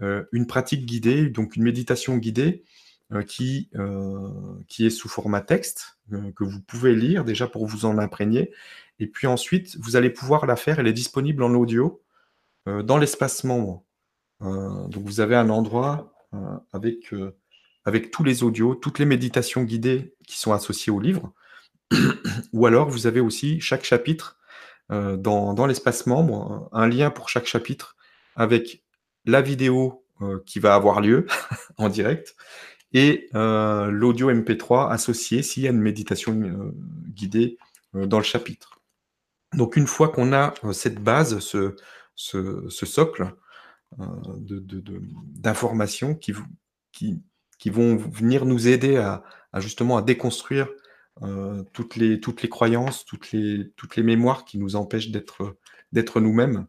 une pratique guidée, donc une méditation guidée, qui, qui est sous format texte, que vous pouvez lire déjà pour vous en imprégner et puis ensuite, vous allez pouvoir la faire, elle est disponible en audio, dans l'espace membre. donc vous avez un endroit, avec, avec tous les audios, toutes les méditations guidées qui sont associées au livre. Ou alors vous avez aussi chaque chapitre, dans dans l'espace membre, un lien pour chaque chapitre avec la vidéo, qui va avoir lieu en direct et l'audio MP3 associé s'il y a une méditation, guidée, dans le chapitre. Donc une fois qu'on a, cette base, ce socle, d'informations qui vont venir nous aider à justement à déconstruire, toutes les croyances, toutes les mémoires qui nous empêchent d'être, nous-mêmes.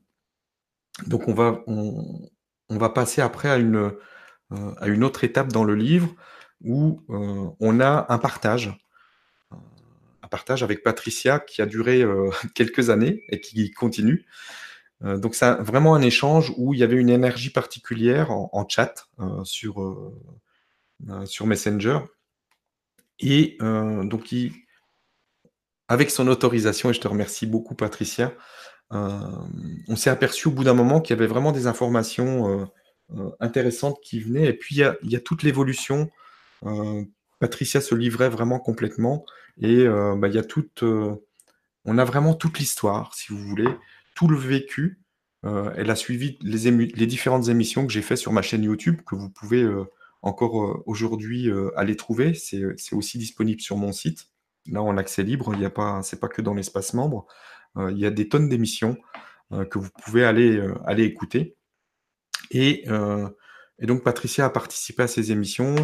Donc on va passer après à une, à une autre étape dans le livre où, on a un partage. Un partage avec Patricia qui a duré, quelques années et qui continue. donc c'est vraiment un échange où il y avait une énergie particulière en chat, sur, sur Messenger et donc avec son autorisation et je te remercie beaucoup Patricia, on s'est aperçu au bout d'un moment qu'il y avait vraiment des informations, intéressantes qui venaient et puis il y a toute l'évolution. Patricia se livrait vraiment complètement et bah, il y a toute, on a vraiment toute l'histoire, si vous voulez, tout le vécu. elle a suivi les différentes émissions que j'ai fait sur ma chaîne YouTube, que vous pouvez, encore aujourd'hui aller trouver. C'est aussi disponible sur mon site. Là, en accès libre, il y a pas que dans l'espace membre. il y a des tonnes d'émissions que vous pouvez aller écouter. Et, et donc Patricia a participé à ces émissions.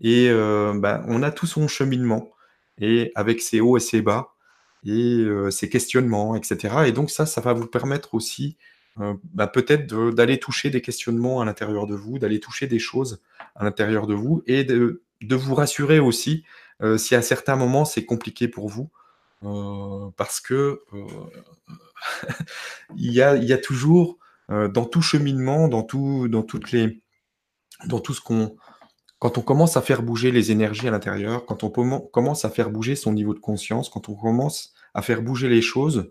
Et bah, on a tout son cheminement. Et avec ses hauts et ses bas. Et ses questionnements et cetera. Et donc ça, ça va vous permettre aussi bah, peut-être d'aller toucher des questionnements à l'intérieur de vous, d'aller toucher des choses à l'intérieur de vous et de vous rassurer aussi, si à certains moments c'est compliqué pour vous, parce que, il y a toujours, dans tout cheminement, dans tout dans toutes les dans tout ce qu'on quand on commence à faire bouger les énergies à l'intérieur, quand on commence à faire bouger son niveau de conscience, quand on commence à faire bouger les choses,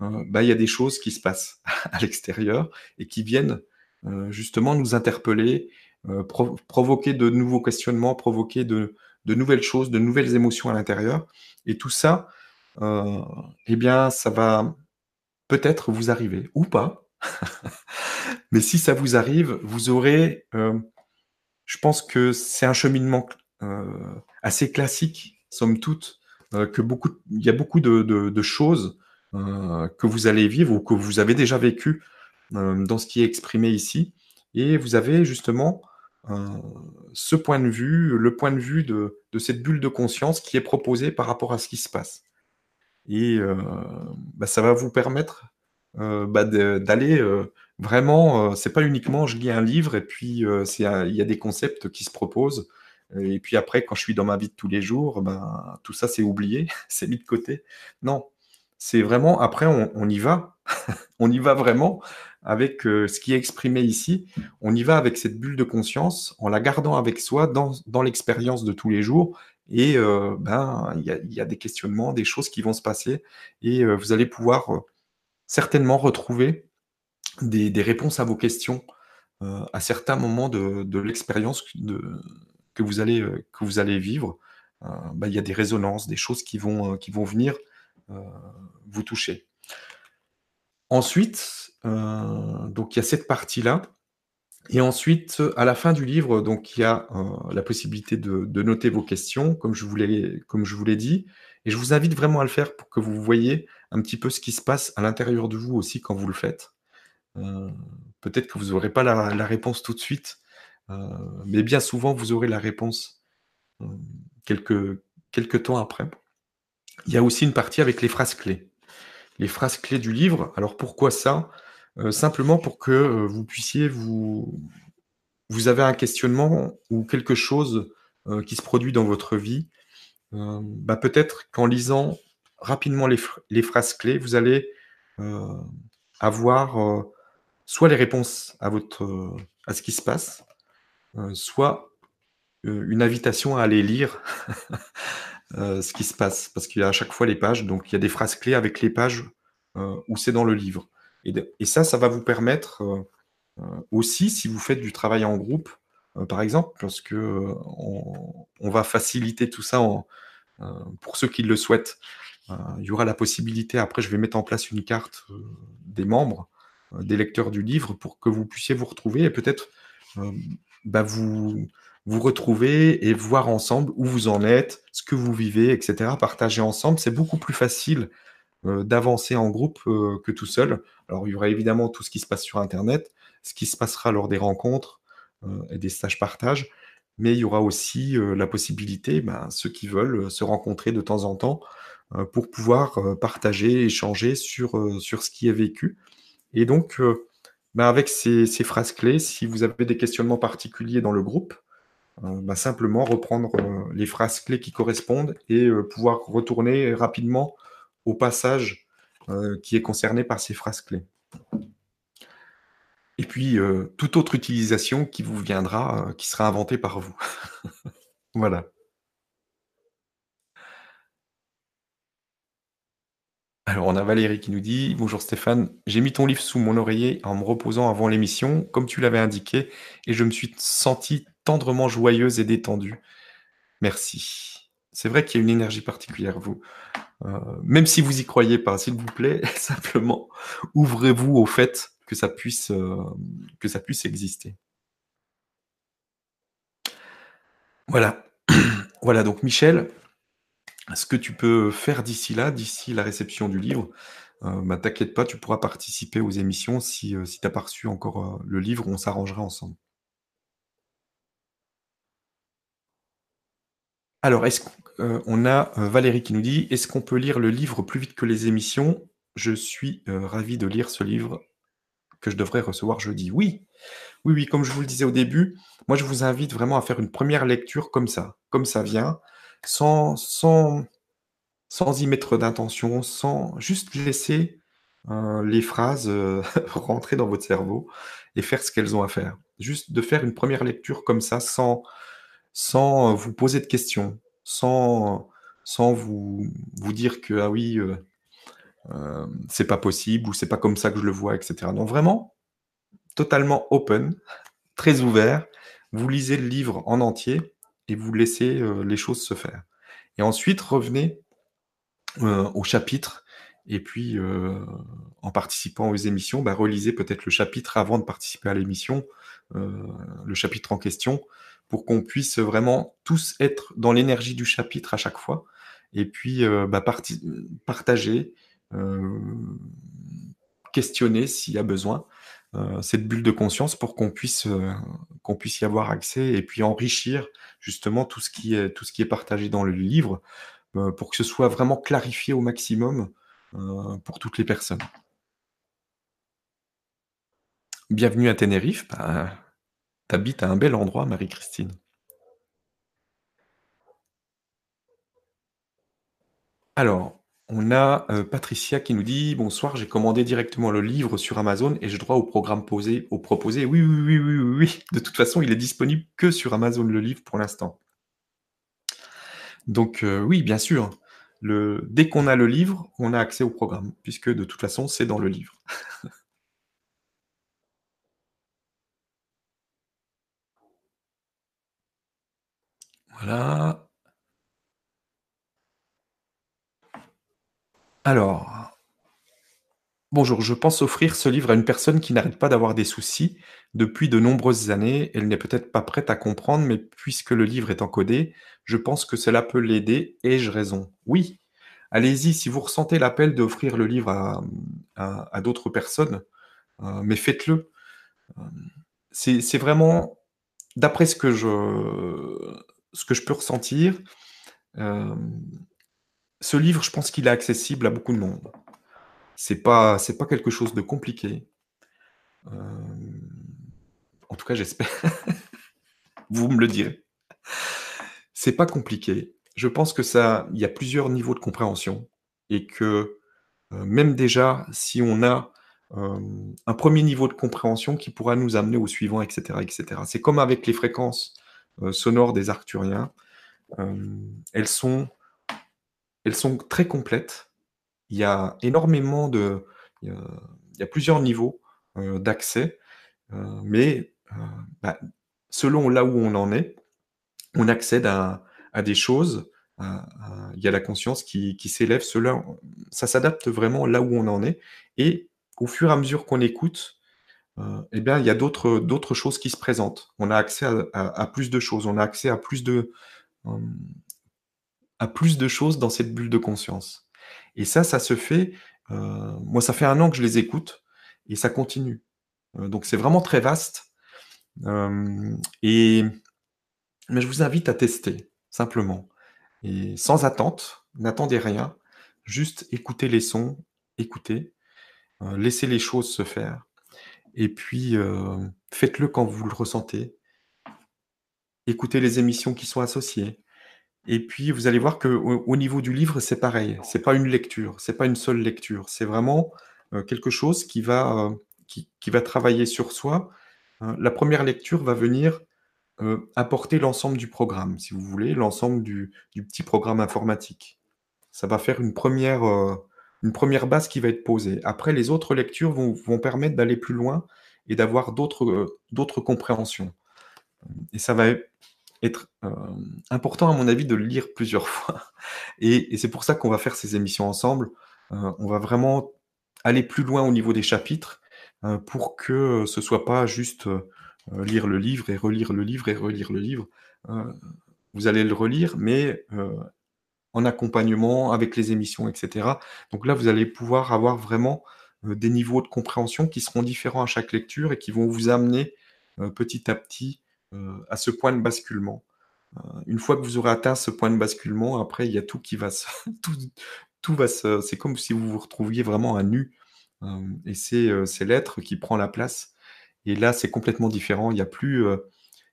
bah, il y a des choses qui se passent à l'extérieur et qui viennent, justement nous interpeller, provoquer de nouveaux questionnements, provoquer de de nouvelles choses, de nouvelles émotions à l'intérieur et tout ça, et bien, ça va peut-être vous arriver ou pas. Mais si ça vous arrive, vous aurez, je pense que c'est un cheminement assez classique, somme toute, que beaucoup il y a beaucoup de choses euh, que vous allez vivre ou que vous avez déjà vécu euh, dans ce qui est exprimé ici. Et vous avez justement euh, ce point de vue, le point de vue de, de, cette bulle de conscience qui est proposée par rapport à ce qui se passe. Et bah, ça va vous permettre bah, d'aller vraiment, c'est pas uniquement je lis un livre et puis il y a des concepts qui se proposent. Et puis après, quand je suis dans ma vie de tous les jours, ben, tout ça c'est oublié, c'est mis de côté. Non, c'est vraiment après on y va, on y va vraiment avec, ce qui est exprimé ici. On y va avec cette bulle de conscience, en la gardant avec soi dans dans l'expérience de tous les jours et ben, il y a des questionnements, des choses qui vont se passer et vous allez pouvoir, certainement retrouver des réponses à vos questions, à certains moments de l'expérience que vous allez, que vous allez vivre. Bah, il y a des résonances, des choses qui vont, qui vont venir vous toucher. Ensuite, donc il y a cette partie-là et ensuite, à la fin du livre, donc il y a, la possibilité de de noter vos questions comme je vous l'ai dit et je vous invite vraiment à le faire pour que vous voyez un petit peu ce qui se passe à l'intérieur de vous aussi quand vous le faites. peut-être que vous n'aurez pas la réponse tout de suite, heu, mais bien souvent, vous aurez la réponse, hem, quelques quelques temps après. Il y a aussi une partie avec les phrases clés. Les phrases clés du livre, alors pourquoi ça? Simplement pour que, vous puissiez vous vous avez un questionnement ou quelque chose, qui se produit dans votre vie, bah, peut-être qu'en lisant rapidement les les phrases clés, vous allez, heu, avoir, heu, soit les réponses à votre, heu, à ce qui se passe, soit, une invitation à aller lire, ce qui se passe. Parce qu'il y a à chaque fois les pages, donc il y a des phrases clés avec les pages, où c'est dans le livre et et ça, ça va vous permettre, aussi si vous faites du travail en groupe, par exemple, parce que, on on va faciliter tout ça pour ceux qui le souhaitent. Heu, il y aura la possibilité après je vais mettre en place une carte, heu, des membres, heu, des lecteurs du livre pour que vous puissiez vous retrouver et peut-être, bah, vous vous retrouver et voir ensemble où vous en êtes, ce que vous vivez et cetera. Partager ensemble, c'est beaucoup plus facile, d'avancer en groupe, que tout seul. Alors il y aura évidemment tout ce qui se passe sur internet, ce qui se passera lors des rencontres, et des stages partage, mais il y aura aussi, la possibilité, ben, ceux qui veulent, se rencontrer de temps en temps, pour pouvoir, heu, partager, échanger sur, heu, sur ce qui est vécu et donc bah, avec ces phrases clés, si vous avez des questionnements particuliers dans le groupe, bah, simplement reprendre, les phrases clés qui correspondent et pouvoir retourner rapidement au passage, qui est concerné par ces phrases clés. Et puis, toute autre utilisation qui vous viendra, qui sera inventée par vous. Voilà. Alors, on a Valérie qui nous dit: «Bonjour Stéphane, j'ai mis ton livre sous mon oreiller en me reposant avant l'émission, comme tu l'avais indiqué, et je me suis sentie tendrement joyeuse et détendue. Merci». C'est vrai qu'il y a une énergie particulière, vous, heu, même si vous y croyez pas, s'il vous plaît, simplement ouvrez-vous au fait que ça puisse, hem, que ça puisse exister. Voilà. Voilà donc Michel, ce que tu peux faire d'ici là, d'ici la réception du livre, heu, bah, t'inquiète pas, tu pourras participer aux émissions si, heu, si tu as pas reçu encore, heu, le livre, on s'arrangera ensemble. Alors est-ce q heu, on a, Valérie qui nous dit: «Est-ce qu'on peut lire le livre plus vite que les émissions? Je suis, heu, ravie de lire ce livre que je devrais recevoir jeudi». Oui! Oui, oui, comme je vous le disais au début, moi je vous invite vraiment à faire une 1re lecture comme ça, comme ça vient, sans sans sans y mettre d'intention, sans juste laisser, heu, les phrases, heu, rentrer dans votre cerveau et faire ce qu'elles ont à faire. Juste de faire une 1re lecture comme ça, sans sans, heu, vous poser de questions, sans sans vous vous dire que: «Ah oui, c'est pas possible» ou «C'est pas comme ça que je le vois» et cetera. Non, vraiment, totalement open, très ouvert, vous lisez le livre en entier et vous laissez, heu, les choses se faire. Et ensuite revenez, heu, au chapitre et puis, heu, en participant aux émissions, bah, relisez peut-être le chapitre avant de participer à l'émission, le chapitre en question, pour qu'on puisse vraiment tous être dans l'énergie du chapitre à chaque fois et puis, bah, partager, questionner s'il y a besoin, cette bulle de conscience pour qu'on puisse, heu, qu'on puisse y avoir accès et puis enrichir justement tout ce qui est tout ce qui est partagé dans le livre, heu, pour que ce soit vraiment clarifié au maximum, pour toutes les personnes. Bienvenue à Tenerife, bah, tu habites à un bel endroit, Marie-Christine. Alors, on a, heu, Patricia qui nous dit: «Bonsoir, j'ai commandé directement le livre sur Amazon. Ai-je droit au programme posé au proposé?» oui, oui, oui, oui, oui. De toute façon, il est disponible que sur Amazon, le livre, pour l'instant. Donc heu, oui, bien sûr, dès qu'on a le livre, on a accès au programme, puisque de toute façon, c'est dans le livre. Voilà. Alors «Bonjour, je pense offrir ce livre à une personne qui n'arrête pas d'avoir des soucis depuis de nombreuses années. Elle n'est peut-être pas prête à comprendre, mais puisque le livre est encodé, je pense que cela peut l'aider. Ai-je raison?» oui, allez-y, si vous ressentez l'appel d'offrir le livre à, d'autres personnes, heu, mais faites-le. Hem, c'est vraiment d'après ce que je peux ressentir, hem, ce livre, je pense qu'il est accessible à beaucoup de monde. C'est pas c'est pas quelque chose de compliqué. Hem, en tout cas, j'espère. Vous me le direz. C'est pas compliqué. Je pense que ça il y a plusieurs niveaux de compréhension et que, heu, même déjà, si on a, hem, un 1er niveau de compréhension qui pourra nous amener au suivant et cetera et cetera. C'est comme avec les fréquences, sonores des arcturiens, elles sont elles sont très complètes. Il y a énormément de il y a plusieurs niveaux, heu, d'accès, heu, mais, heu, bah, selon là où on en est, on accède à des choses, il y a la conscience qui s'élève, cela ça s'adapte vraiment là où on en est et au fur et à mesure qu'on écoute, et bien, il y a d'autres choses qui se présentent. On a accès à plus de choses, on a accès à plus de, à plus de choses dans cette bulle de conscience et ça, ça se fait, heu, moi, ça fait 1 an que je les écoute et ça continue. Heu, donc c'est vraiment très vaste, hem et mais je vous invite à tester, simplement et sans attente. N'attendez rien, juste écoutez les sons, écoutez, laissez les choses se faire et puis, faites-le quand vous le ressentez. Écoutez les émissions qui sont associées et puis vous allez voir qu'au au niveau du livre, c'est pareil. C'est pas une lecture, c'est pas une seule lecture. C'est vraiment, heu, quelque chose qui va, heu, qui qui va travailler sur soi. Heu, la 1re lecture va venir, apporter l'ensemble du programme, si vous voulez, l'ensemble du du petit programme informatique. Ça va faire une 1re, heu, une 1re base qui va être posée. Après les autres lectures vont vont permettre d'aller plus loin et d'avoir d'autres, compréhensions et ça va être, hem, important à mon avis de le lire plusieurs fois et c'est pour ça qu'on va faire ces émissions ensemble. Heu, on va vraiment aller plus loin au niveau des chapitres, heu, pour que ce soit pas juste, lire le livre et relire le livre et relire le livre. Vous allez le relire mais, en accompagnement avec les émissions et cetera. Donc là, vous allez pouvoir avoir vraiment, des niveaux de compréhension qui seront différents à chaque lecture et qui vont vous amener, petit à petit, à ce point de basculement. Heu, une fois que vous aurez atteint ce point de basculement, après il y a tout qui va se tout tout va c'est comme si vous vous retrouviez vraiment à nu, hem et c'est, l'être qui prend la place et là, c'est complètement différent. Il y a plus,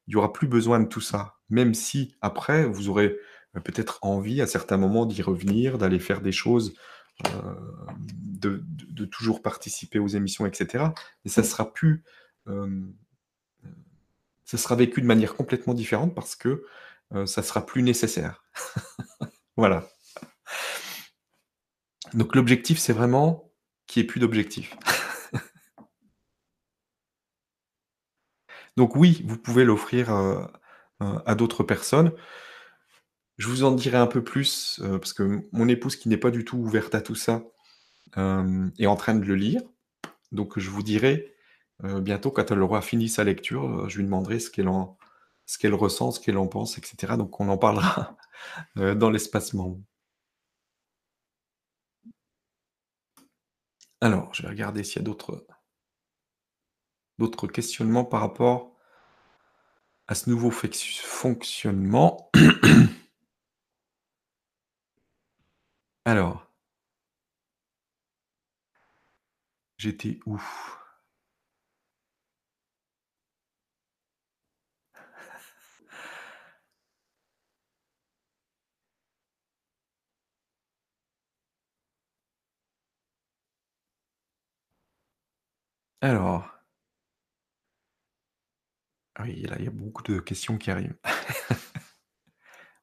il y aura plus besoin de tout ça. Même si après, vous aurez, peut-être envie à certains moments d'y revenir, d'aller faire des choses, de de toujours participer aux émissions et cetera, mais ça sera plus, ça sera vécu de manière complètement différente parce que, heu, ça sera plus nécessaire. Voilà. Donc l'objectif, c'est vraiment qu'il y ait plus d'objectif. Donc oui, vous pouvez l'offrir, heu heu, à d'autres personnes. Je vous en dirai un peu plus, heu, parce que mon épouse qui n'est pas du tout ouverte à tout ça, est en train de le lire. Donc je vous dirai, heu, bientôt quand elle aura fini sa lecture, heu, je lui demanderai ce qu'elle ressent, ce qu'elle en pense et cetera. Donc on en parlera, heu, dans l'espace membre. Alors, je vais regarder s'il y a d'autres d'autres questionnements par rapport à ce nouveau fonctionnement. Alors j'étais où? Alors ah oui, là, il y a beaucoup de questions qui arrivent.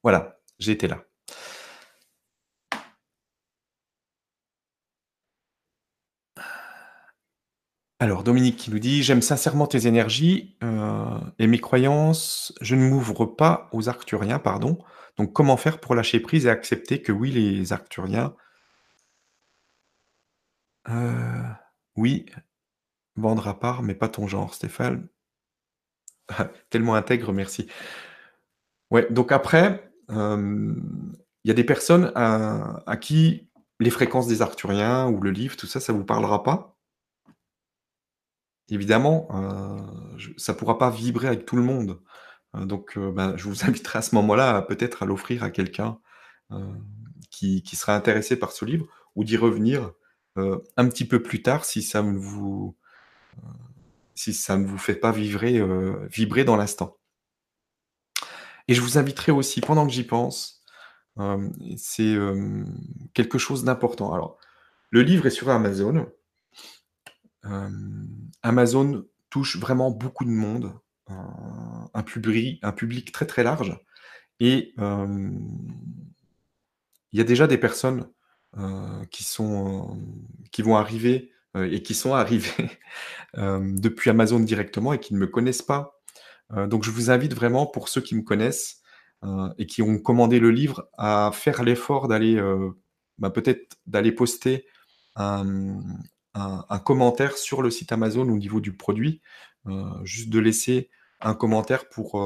Voilà, j'étais là. Alors Dominique qui nous dit: «J'aime sincèrement tes énergies, heu et mes croyances. Je ne m'ouvre pas aux arcturiens, pardon. Donc comment faire pour lâcher prise et accepter que oui, les arcturiens» Heu, oui, vendre à part, mais pas ton genre, Stéphane. Tellement intègre, merci. Ouais, donc après, hem, il y a des personnes à qui les fréquences des arcturiens ou le livre, tout ça, ça vous parlera pas. Évidemment, je ça pourra pas vibrer avec tout le monde. Heu, donc ben, je vous inviterai à ce moment-là peut-être à l'offrir à quelqu'un, qui qui serait intéressé par ce livre ou d'y revenir, un petit peu plus tard si ça ne vous, si ça ne vous fait pas vibrer, heu, vibrer dans l'instant. Et je vous inviterai aussi pendant que j'y pense, hem, c'est, hem, quelque chose d'important. Alors, le livre est sur Amazon. Amazon touche vraiment beaucoup de monde, un un publi un public très, très large et il y a déjà des personnes, qui sont, qui vont arriver, heu et qui sont arrivées, hem, depuis Amazon directement et qui ne me connaissent pas. Heu, donc je vous invite vraiment pour ceux qui me connaissent, et qui ont commandé le livre à faire l'effort d'aller, bah, peut-être d'aller poster un, commentaire sur le site Amazon au niveau du produit. Juste de laisser un commentaire pour,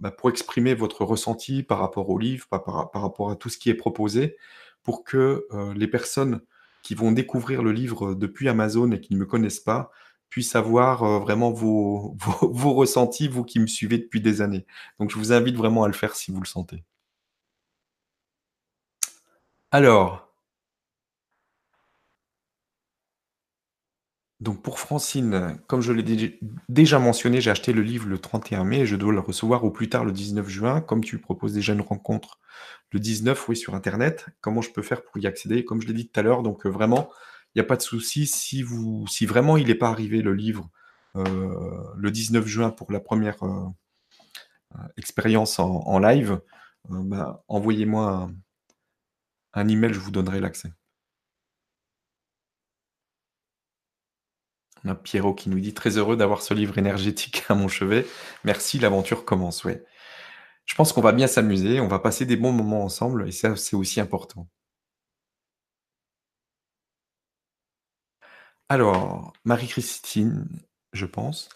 bah, pour exprimer votre ressenti par rapport au livre, par rapport à tout ce qui est proposé, pour que, les personnes qui vont découvrir le livre depuis Amazon et qui ne me connaissent pas, puissent avoir, heu, vraiment vos vos ressentis, vous qui me suivez depuis des années. Donc je vous invite vraiment à le faire si vous le sentez. Alors donc pour Francine, comme je l'ai déj déjà mentionné, j'ai acheté le livre le 31 mai et je dois le recevoir au plus tard le 19 juin. Comme tu proposes déjà une rencontre le 19, oui, sur internet, comment je peux faire pour y accéder? Comme je l'ai dit tout à l'heure, donc heu, vraiment, il y a pas de souci si vraiment il est pas arrivé le livre, heu, le 19 juin pour la 1re, heu heu, expérience en live, bah, envoyez-moi un email, je vous donnerai l'accès. Pierrot qui nous dit: «Très heureux d'avoir ce livre énergétique à mon chevet. Merci, l'aventure commence». Je pense qu'on va bien s'amuser, on va passer des bons moments ensemble et ça, c'est aussi important. Alors, Marie-Christine, je pense.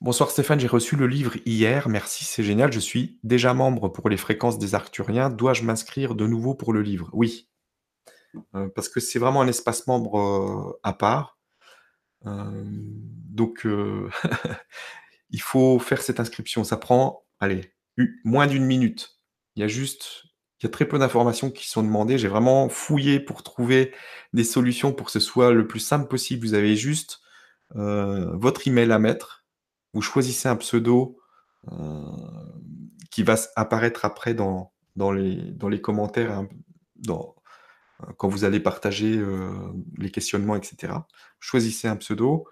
«Bonsoir Stéphane, j'ai reçu le livre hier, merci, c'est génial. Je suis déjà membre pour les fréquences des Arcturiens. Dois-je m'inscrire de nouveau pour le livre?» Oui. Heu, parce que c'est vraiment un espace membre, heu, à part. Hem, donc heu, il faut faire cette inscription. Ça prend, allez, moins d'1 minute. Il y a juste il y a très peu d'informations qui sont demandées. J'ai vraiment fouillé pour trouver des solutions pour que ce soit le plus simple possible. Vous avez juste, heu, votre email à mettre. Vous choisissez un pseudo, qui va apparaître après dans dans les dans les commentaires, heu, quand vous allez partager, heu, les questionnements et cetera. Choisissez un pseudo.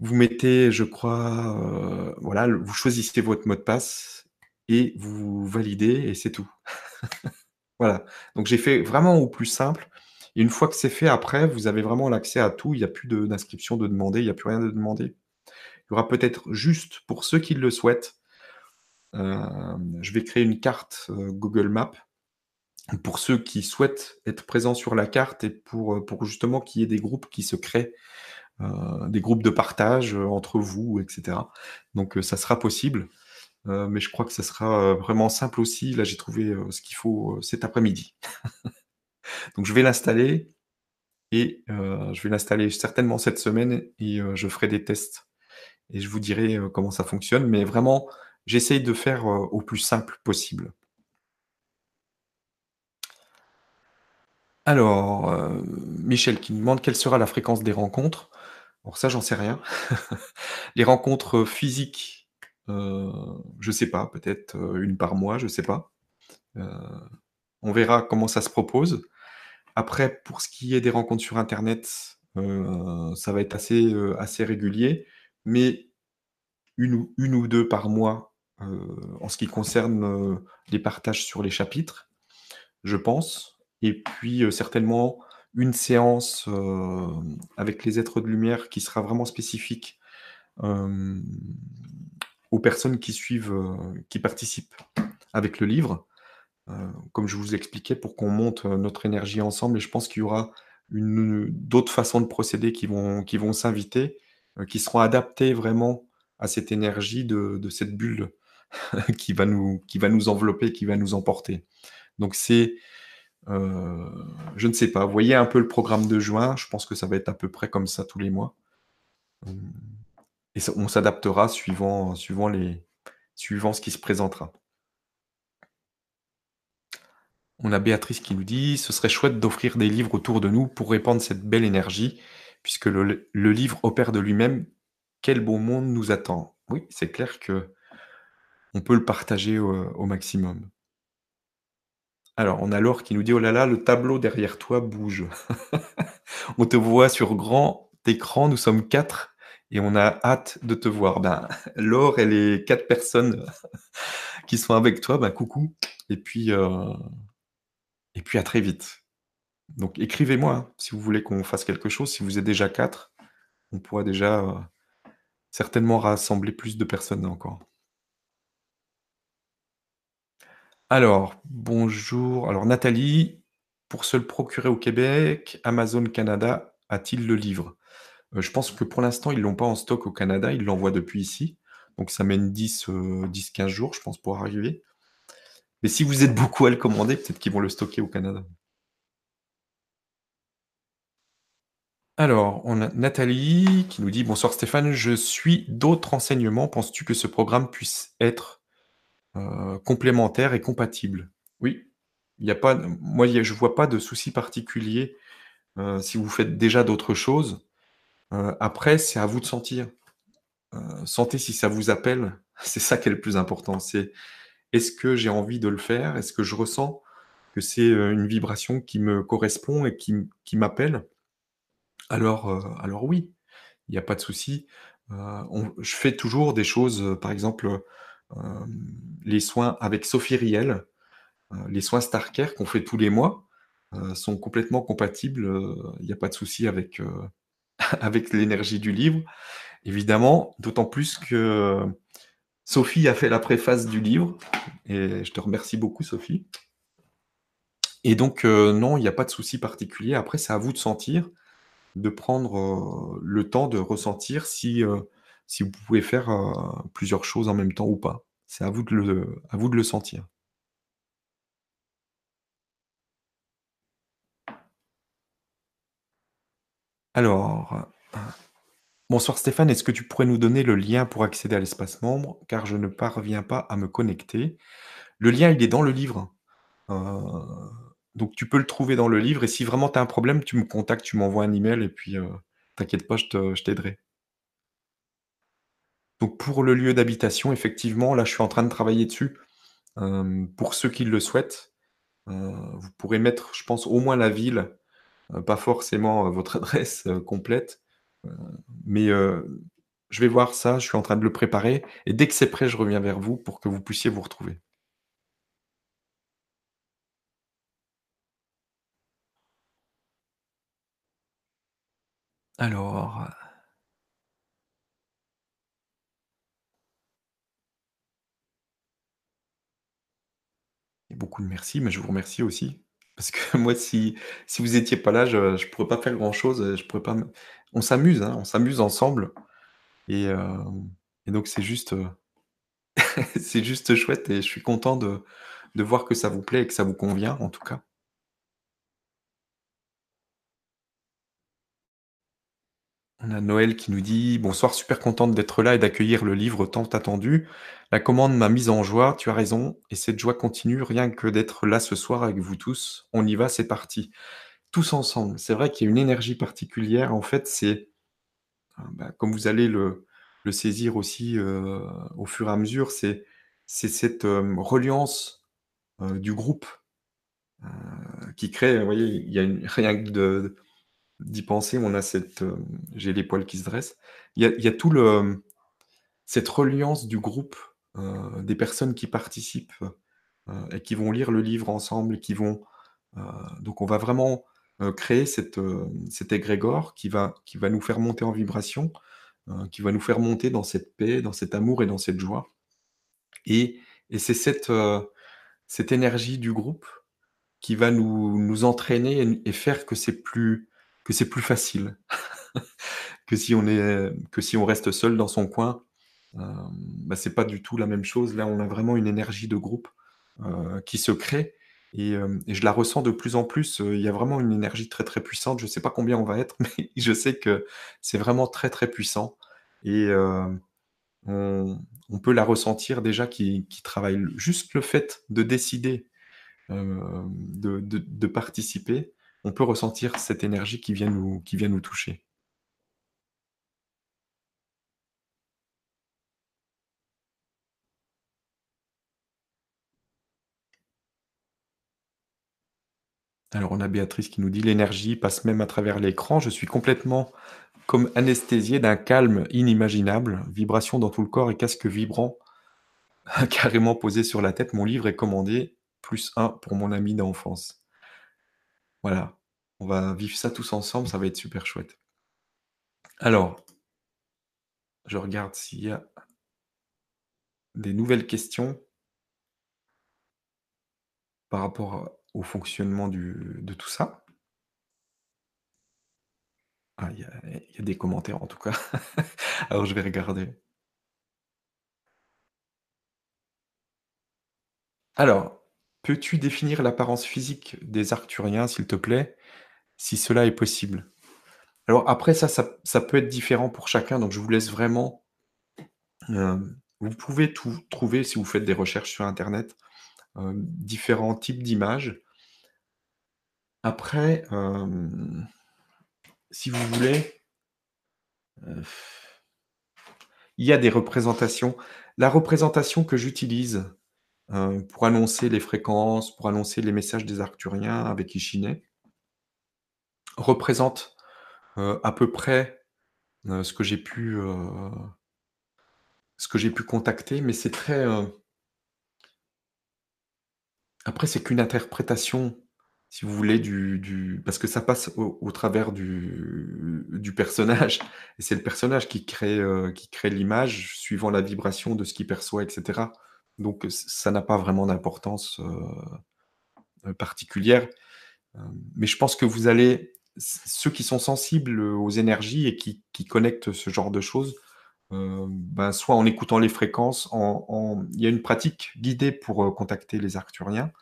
Vous mettez, je crois, heu, voilà, vous choisissez votre mot de passe et vous validez et c'est tout. Voilà, donc j'ai fait vraiment au plus simple et une fois que c'est fait, après, vous avez vraiment l'accès à tout. Il y a plus d'inscription de demander, il y a plus rien de demandé. Il y aura peut-être juste pour ceux qui le souhaitent, hem, je vais créer une carte, Google Maps pour ceux qui souhaitent être présents sur la carte et pour, pour justement qu'il y ait des groupes qui se créent, heu, des groupes de partage, heu, entre vous et cetera. Donc ça sera possible, mais je crois que ça sera, vraiment simple aussi. Là, j'ai trouvé, ce qu'il faut, cet après-midi. Donc je vais l'installer et je vais l'installer certainement cette semaine et je ferai des tests et je vous dirai, comment ça fonctionne. Mais vraiment, j'essaye de faire, au plus simple possible. Alors, heu, Michel qui me demande: «Quelle sera la fréquence des rencontres?» alors ça, j'en sais rien. Les rencontres, physiques, heu, je sais pas, peut-être, heu, 1 par mois, je sais pas. Heu, on verra comment ça se propose. Après, pour ce qui est des rencontres sur internet, ça va être assez, régulier, mais 1 ou 1 ou 2 par mois, en ce qui concerne, les partages sur les chapitres, je pense et puis, heu, certainement une séance, hem, avec les êtres de lumière qui sera vraiment spécifique, hem, aux personnes qui suivent, qui participent avec le livre. Comme je vous expliquais pour qu'on monte, notre énergie ensemble et je pense qu'il y aura d'autres façons de procéder qui vont s'inviter, qui seront adaptées vraiment à cette énergie de de cette bulle qui va nous qui va nous envelopper, qui va nous emporter. Donc c'est, heu, je ne sais pas, voyez un peu le programme de juin, je pense que ça va être à peu près comme ça tous les mois. Et on s'adaptera suivant ce qui se présentera. On a Béatrice qui nous dit: «Ce serait chouette d'offrir des livres autour de nous pour répandre cette belle énergie, puisque le livre opère de lui-même. Quel beau monde nous attend!» oui, c'est clair qu'on peut le partager au maximum. Alors, on a Laure qui nous dit: «Oh là là, le tableau derrière toi bouge. On te voit sur grand écran, nous sommes 4 et on a hâte de te voir». Ben, Laure et les 4 personnes qui sont avec toi, ben, coucou et puis, heu et puis à très vite. Donc écrivez-moi, hein, si vous voulez qu'on fasse quelque chose. Si vous êtes déjà 4, on pourra déjà, heu, certainement rassembler plus de personnes encore. Alors, bonjour, alors Nathalie: «Pour se le procurer au Québec, Amazon Canada a-t-il le livre?» heu, je pense que pour l'instant, ils l'ont pas en stock au Canada, ils l'envoient depuis ici, donc ça met 10, heu, 10-15 jours, je pense, pour arriver. Mais si vous êtes beaucoup à le commander, peut-être qu'ils vont le stocker au Canada. Alors, on a Nathalie qui nous dit: «Bonsoir Stéphane, je suis d'autres renseignements. Penses-tu que ce programme puisse être, heu, complémentaire et compatible?» oui, il y a pas moi, je vois pas de souci particulier, heu, si vous faites déjà d'autres choses. Heu, après, c'est à vous de sentir. Heu, sentez si ça vous appelle, c'est ça qui est le plus important. C'est: «Est-ce que j'ai envie de le faire? Est-ce que je ressens que c'est, une vibration qui me correspond et qui qui m'appelle?» alors, alors oui, il y a pas de souci. On je fais toujours des choses, par exemple, les soins avec Sophie Riel, heu, les soins Starcare qu'on fait tous les mois, heu, sont complètement compatibles, il y a pas de souci avec, l'énergie du livre. Évidemment, d'autant plus que Sophie a fait la préface du livre et je te remercie beaucoup Sophie. Et donc, non, il y a pas de souci particulier. Après, c'est à vous de sentir, de prendre, le temps de ressentir si, si vous pouvez faire, heu, plusieurs choses en même temps ou pas. C'est à vous de le sentir. Alors, bonsoir Stéphane, est-ce que tu pourrais nous donner le lien pour accéder à l'espace membre? Car je ne parviens pas à me connecter. Le lien, il est dans le livre, heu, donc tu peux le trouver dans le livre et si vraiment tu as un problème, tu me contactes, tu m'envoies un email et puis, heu, t'inquiète pas, je t'aiderai. Donc pour le lieu d'habitation, effectivement, là, je suis en train de travailler dessus. Hem, pour ceux qui le souhaitent, heu, vous pourrez mettre, je pense, au moins la ville, heu, pas forcément, votre adresse, complète, mais, je vais voir ça, je suis en train de le préparer et dès que c'est prêt, je reviens vers vous pour que vous puissiez vous retrouver. Alors, beaucoup de merci, mais je vous remercie aussi. Parce que moi, si si vous étiez pas là, je je pourrais pas faire grand-chose, je pourrais pas on s'amuse, hein, on s'amuse ensemble et hem et donc c'est juste, heu, c'est juste chouette et je suis content de de voir que ça vous plaît et que ça vous convient, en tout cas. On a Noël qui nous dit: «Bonsoir, super contente d'être là et d'accueillir le livre tant attendu. La commande m'a mise en joie, tu as raison et cette joie continue rien que d'être là ce soir avec vous tous. On y va, c'est parti, tous ensemble». C'est vrai qu'il y a une énergie particulière, en fait, c'est, heu, bah, comme vous allez le saisir aussi, heu, au fur et à mesure, c'est cette, hem, reliance, du groupe, qui crée, vous voyez, il y a rien que de d'y penser, on a cette, hem, j'ai les poils qui se dressent. Il y a y a tout le, cette reliance du groupe, heu, des personnes qui participent, heu et qui vont lire le livre ensemble qui vont, donc on va vraiment, créer cette, cet égrégore qui va qui va nous faire monter en vibration, qui va nous faire monter dans cette paix, dans cet amour et dans cette joie et et c'est cette, cette énergie du groupe qui va nous nous entraîner et faire que c'est plus que c'est plus facile que si on est que si on reste seul dans son coin. Hem, bah, c'est pas du tout la même chose. Là, on a vraiment une énergie de groupe, heu, qui se crée et hem et je la ressens de plus en plus, heu, il y a vraiment une énergie très, très puissante. Je sais pas combien on va être, mais je sais que c'est vraiment très, très puissant et on peut la ressentir déjà qui travaille. Juste le fait de décider, de de participer, on peut ressentir cette énergie qui vient nous toucher. Alors on a Béatrice qui nous dit: «L'énergie passe même à travers l'écran. Je suis complètement comme anesthésiée d'un calme inimaginable, vibrations dans tout le corps et casque vibrant carrément posé sur la tête. Mon livre est commandé, plus un pour mon ami d'enfance». Voilà, on va vivre ça tous ensemble, ça va être super chouette. Alors je regarde s'il y a des nouvelles questions par rapport au fonctionnement de tout ça. Ah, il y a il y a des commentaires en tout cas. Alors je vais regarder. Alors, peux-tu définir l'apparence physique des arcturiens, s'il te plaît, si cela est possible? Alors après ça ça peut être différent pour chacun, donc je vous laisse vraiment hem, vous pouvez tout trouver si vous faites des recherches sur internet, heu, différents types d'images. Après, hem, si vous voulez il y a des représentations. La représentation que j'utilise, heu, pour annoncer les fréquences, pour annoncer les messages des arcturiens avec Ishinée représente, heu, à peu près, heu, ce que j'ai pu, ce que j'ai pu contacter, mais c'est très, après c'est qu'une interprétation, si vous voulez, du du parce que ça passe au travers du du personnage et c'est le personnage qui crée, qui crée l'image suivant la vibration de ce qu'il perçoit et cetera. Donc ça n'a pas vraiment d'importance, heu heu, particulière. Hem, mais je pense que vous allez ceux qui sont sensibles, aux énergies et qui qui connectent ce genre de choses, ben, soit en écoutant les fréquences, en il y a une pratique guidée pour, contacter les arcturiens.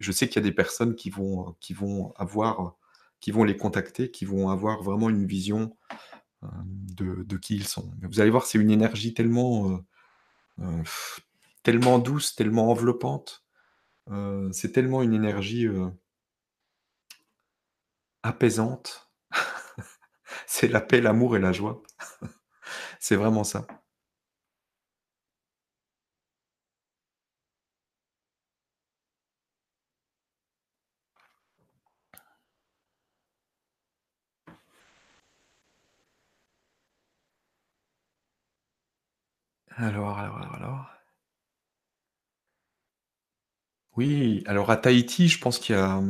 Je sais qu'il y a des personnes qui vont, qui vont avoir qui vont les contacter, qui vont avoir vraiment une vision, de de qui ils sont. Vous allez voir, c'est une énergie tellement, heu, tellement douce, tellement enveloppante, heu, c'est tellement une énergie, heu apaisante. C'est la paix, l'amour et la joie. C'est vraiment ça. Alors, alors, alors. Oui, alors à Tahiti, je pense qu'il y a, a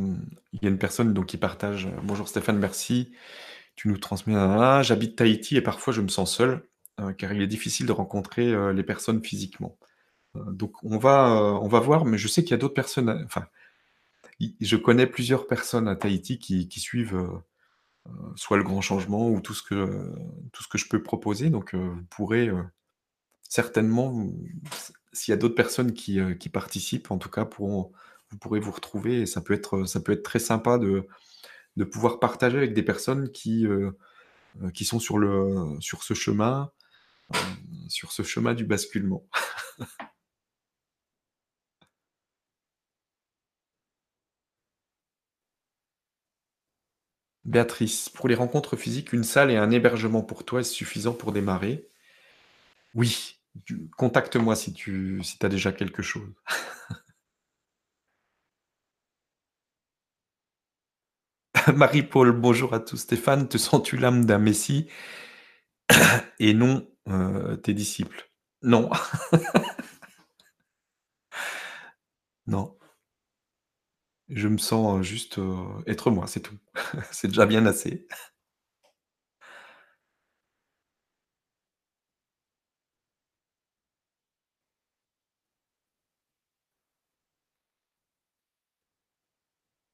une personne qui partage, heu: «Bonjour Stéphane, merci, tu nous transmets na na na. J'habite Tahiti et parfois je me sens seul, heu, car il est difficile de rencontrer, heu, les personnes physiquement». Donc on va, voir, mais je sais qu'il y a d'autres personnes, enfin, je connais plusieurs personnes à Tahiti qui suivent, soit le grand changement ou tout ce que, je peux proposer, donc vous pourrez, certainement s'il y a d'autres personnes qui, qui participent, en tout cas, vous pourrez vous retrouver et ça peut être, très sympa de pouvoir partager avec des personnes qui, heu, qui sont sur ce chemin, ce chemin du basculement. Béatrice: «Pour les rencontres physiques, une salle et un hébergement pour toi est suffisant pour démarrer?» Oui, contacte-moi si tu as déjà quelque chose. Marie-Paul: «Bonjour à tous. Stéphane, te sens-tu l'âme d'un messie et non, heu, tes disciples?» Non. Non. Je me sens, heu, juste, heu, être moi, c'est tout. C'est déjà bien assez.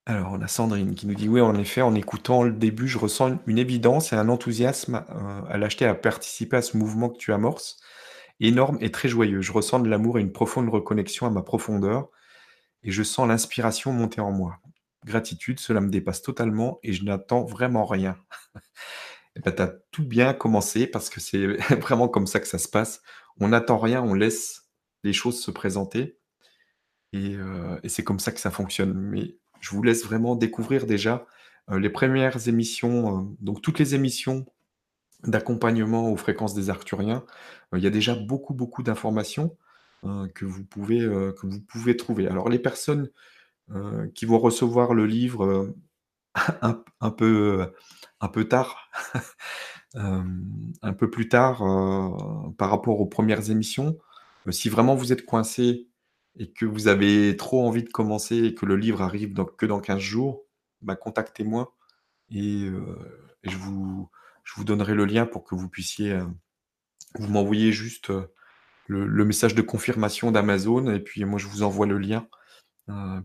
Alors on a Sandrine qui nous dit: «Oui, en effet, en écoutant le début, je ressens une évidence et un enthousiasme, heu, à lâcheté à participer à ce mouvement que tu amorces, énorme et très joyeux. Je ressens de l'amour et une profonde reconnexion à ma profondeur et je sens l'inspiration monter en moi. Gratitude, cela me dépasse totalement et je n'attends vraiment rien». et bah, tu as tout bien commencé parce que c'est vraiment comme ça que ça se passe. On n'attend rien, on laisse les choses se présenter et et c'est comme ça que ça fonctionne. Je vous laisse vraiment découvrir déjà, heu, les premières émissions, heu, donc toutes les émissions d'accompagnement aux fréquences des arcturiens. Heu, il y a déjà beaucoup, beaucoup d'informations, que vous pouvez, trouver. Alors les personnes, qui vont recevoir le livre, un peu, un peu tard, un peu plus tard, par rapport aux premières émissions, si vraiment vous êtes coincés et que vous avez trop envie de commencer et que le livre arrive dans que dans 15 jours, bah, contactez-moi et heu et je vous je vous donnerai le lien pour que vous puissiez, heu, vous m'envoyez juste, heu, le message de confirmation d'Amazon et puis moi je vous envoie le lien,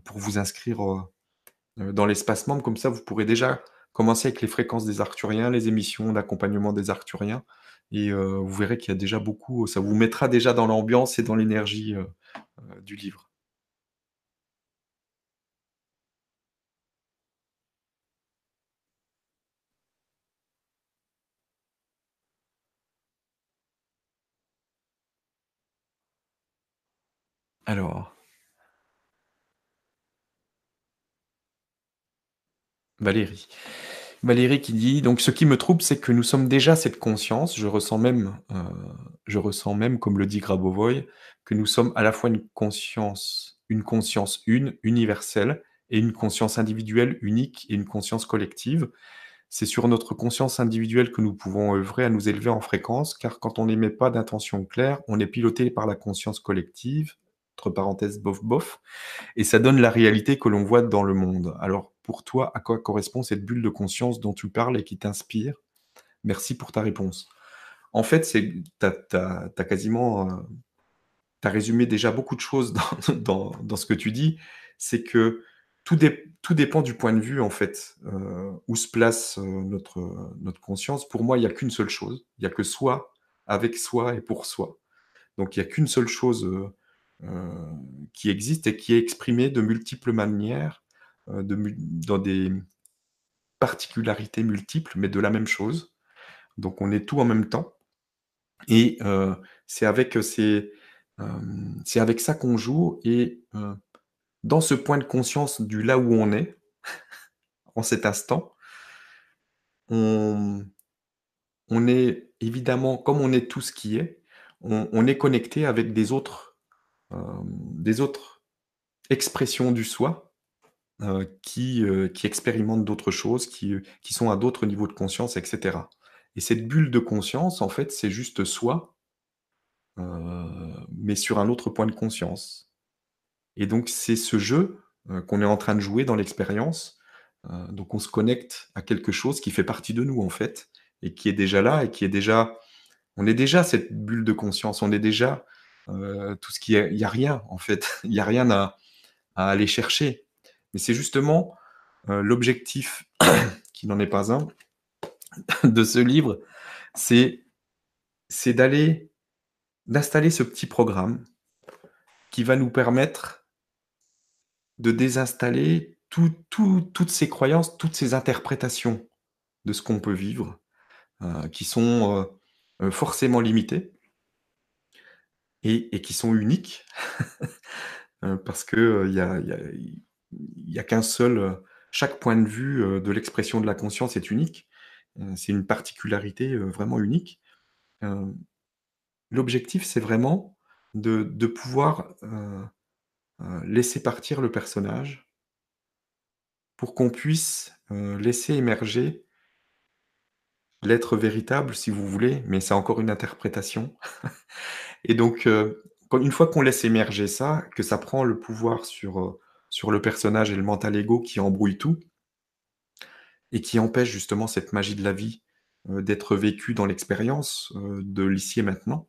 pour vous inscrire, dans l'espace membre. Comme ça, vous pourrez déjà commencer avec les fréquences des arcturiens, les émissions d'accompagnement des arcturiens et vous verrez qu'il y a déjà beaucoup ça vous mettra déjà dans l'ambiance et dans l'énergie, du livre. Alors, Valérie. Valérie qui dit: «Donc ce qui me trouble, c'est que nous sommes déjà cette conscience. Je ressens même, heu, je ressens même, comme le dit Grabovoi, que nous sommes à la fois une conscience une conscience une, universelle et une conscience individuelle unique et une conscience collective. C'est sur notre conscience individuelle que nous pouvons œuvrer à nous élever en fréquence, car quand on n'émet pas d'intention claire, on est piloté par la conscience collective» entre parenthèses bof bof et ça donne la réalité que l'on voit dans le monde. Alors, pour toi, à quoi correspond cette bulle de conscience dont tu parles et qui t'inspire? Merci pour ta réponse. En fait, tu as quasiment, tu as résumé déjà beaucoup de choses dans dans ce que tu dis. C'est que tout dé tout dépend du point de vue, en fait, heu, où se place, heu, notre, notre conscience. Pour moi, il y a qu'une seule chose, il y a que soi, avec soi et pour soi. Donc il y a qu'une seule chose, heu, qui existe et qui est exprimée de multiples manières, mul dans des particularités multiples, mais de la même chose. Donc on est tout en même temps et heu, c'est avec, ça qu'on joue et dans ce point de conscience du là où on est, en cet instant, on est évidemment comme on est tout ce qui est, on est connecté avec des autres, des autres expressions du soi, heu, qui, heu, qui expérimentent d'autres choses, qui, qui sont à d'autres niveaux de conscience et cetera. Et cette bulle de conscience, en fait, c'est juste soi, mais sur un autre point de conscience. Et donc c'est ce jeu, qu'on est en train de jouer dans l'expérience, donc on se connecte à quelque chose qui fait partie de nous, en fait et qui est déjà là et qui est déjà on est déjà cette bulle de conscience, on est déjà, heu, tout ce qui est il y a rien, en fait, il a rien à aller chercher. Mais c'est justement, heu, l'objectif, qui n'en est pas un, de ce livre, c'est d'aller d'installer ce petit programme qui va nous permettre de désinstaller tout tout toutes ces croyances, toutes ces interprétations de ce qu'on peut vivre, heu, qui sont, forcément limitées et qui sont uniques. Heu, parce que, heu, il y a il y a qu'un seul, heu chaque point de vue, de l'expression de la conscience est unique. C'est une particularité, vraiment unique. L'objectif, c'est vraiment de pouvoir, laisser partir le personnage pour qu'on puisse, laisser émerger l'être véritable, si vous voulez, mais c'est encore une interprétation et donc quand une fois qu'on laisse émerger ça, que ça prend le pouvoir sur, heu, sur le personnage et le mental ego qui embrouille tout et qui empêche justement cette magie de la vie, heu, d'être vécue dans l'expérience, de l'ici et maintenant.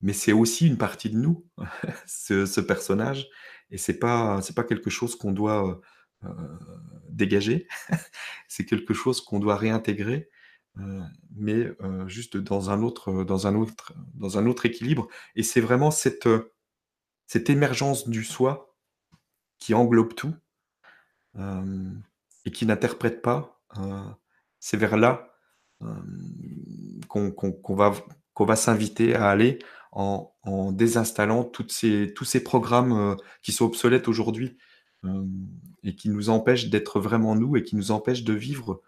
Mais c'est aussi une partie de nous, ce personnage et c'est pas pas quelque chose qu'on doit, dégager. C'est quelque chose qu'on doit réintégrer, heu, mais juste dans un autre, dans un autre dans un autre équilibre. Et c'est vraiment cette, cette émergence du soi qui englobe tout, et qui n'interprète pas, c'est vers là, qu'on va qu'on va s'inviter à aller en désinstallant toutes ces tous ces programmes, qui sont obsolètes aujourd'hui, et qui nous empêchent d'être vraiment nous et qui nous empêchent de vivre,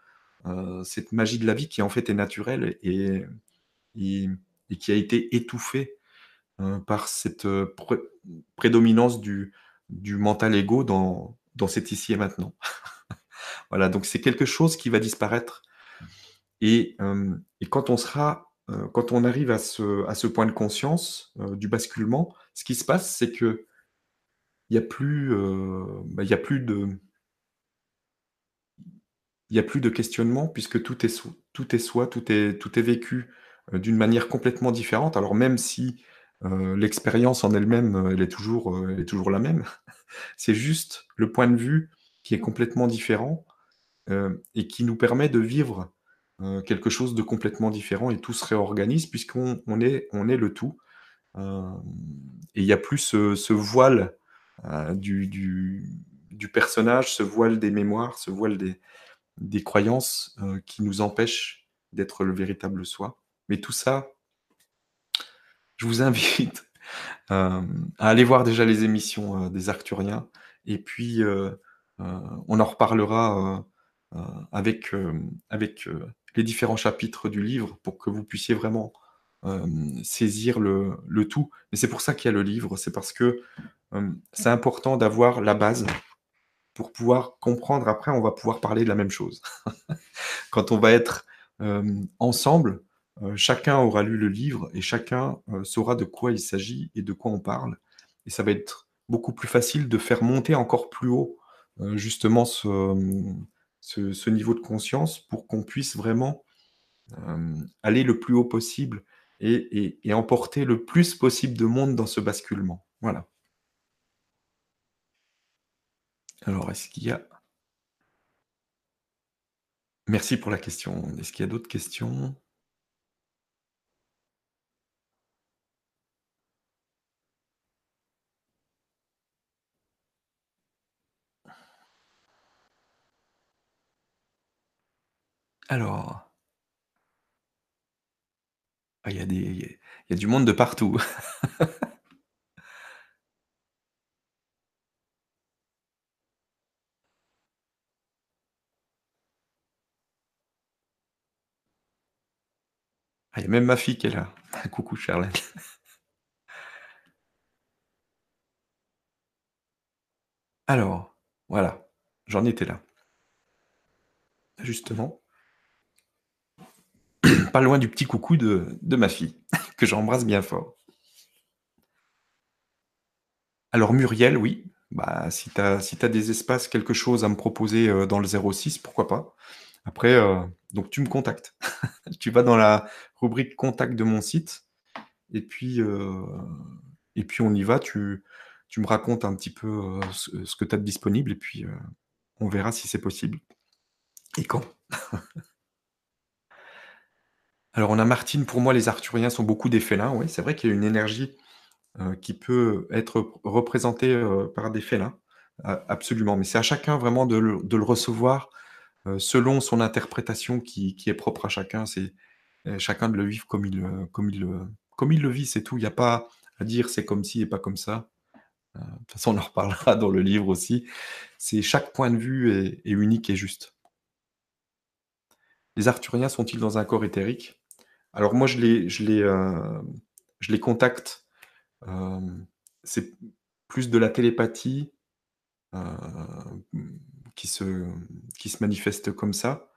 cette magie de la vie qui, en fait, est naturelle et qui a été étouffée, heu, par cette, pré prédominance du mental ego dans cet ici et maintenant. Voilà, donc c'est quelque chose qui va disparaître et quand on sera, quand on arrive à ce point de conscience, du basculement, ce qui se passe, c'est qu'il y a plus, bah, il y a plus de il y a plus de questionnement puisque tout est soi tout est soi, tout est tout est vécu, heu, d'une manière complètement différente. Alors même si, heu, l'expérience en elle-même, heu, elle est toujours, elle est toujours la même. C'est juste le point de vue qui est complètement différent, et qui nous permet de vivre, quelque chose de complètement différent et tout se réorganise puisqu'on on est on est le tout, et il y a plus ce ce voile, du du personnage, ce voile des mémoires, ce voile des des croyances, heu, qui nous empêchent d'être le véritable soi. Mais tout ça je vous invite, hem, à aller voir déjà les émissions, heu, des Arcturiens et puis, on en reparlera, avec, avec, les différents chapitres du livre pour que vous puissiez vraiment, saisir le le tout. Et c'est pour ça qu'il y a le livre, c'est parce que, c'est important d'avoir la base pour pouvoir comprendre après, on va pouvoir parler de la même chose. Quand on va être, hem, ensemble, heu, chacun aura lu le livre et chacun, heu, saura de quoi il s'agit et de quoi on parle et ça va être beaucoup plus facile de faire monter encore plus haut, justement ce, niveau de conscience pour qu'on puisse vraiment, aller le plus haut possible et et emporter le plus possible de monde dans ce basculement. Voilà. Alors est-ce qu'il y a Merci pour la question. Est-ce qu'il y a d'autres questions? Alors ah, il y a du monde de partout. Ah, il y a même ma fille qui est là. Coucou Charlène. Alors, voilà, j'en étais là. Justement. Pas loin du petit coucou de ma fille, que j'embrasse bien fort. Alors Muriel, oui, bah, si tu as des espaces, quelque chose à me proposer, heu, dans le 06, pourquoi pas. Après, heu, donc tu me contactes. Tu vas dans la rubrique contact de mon site et puis, heu et puis on y va. Tu tu me racontes un petit peu, heu, ce que tu as de disponible et puis, on verra si c'est possible et quand? Alors on a Martine, pour moi les arthuriens sont beaucoup des félins. Oui, c'est vrai qu'il y a une énergie, qui peut être rep représentée, par des félins. Absolument, mais c'est à chacun vraiment de le de le recevoir, selon son interprétation qui qui est propre à chacun. C'est, heu, chacun de le vivre comme il, heu, comme il, comme il le vit, c'est tout. Il y a pas à dire: «C'est comme ci et pas comme ça». De toute façon, on en reparlera dans le livre aussi. C'est chaque point de vue est unique et juste. Les arthuriens sont-ils dans un corps éthérique? Alors moi je les je les, je les contacte, c'est plus de la télépathie, qui se qui se manifeste comme ça.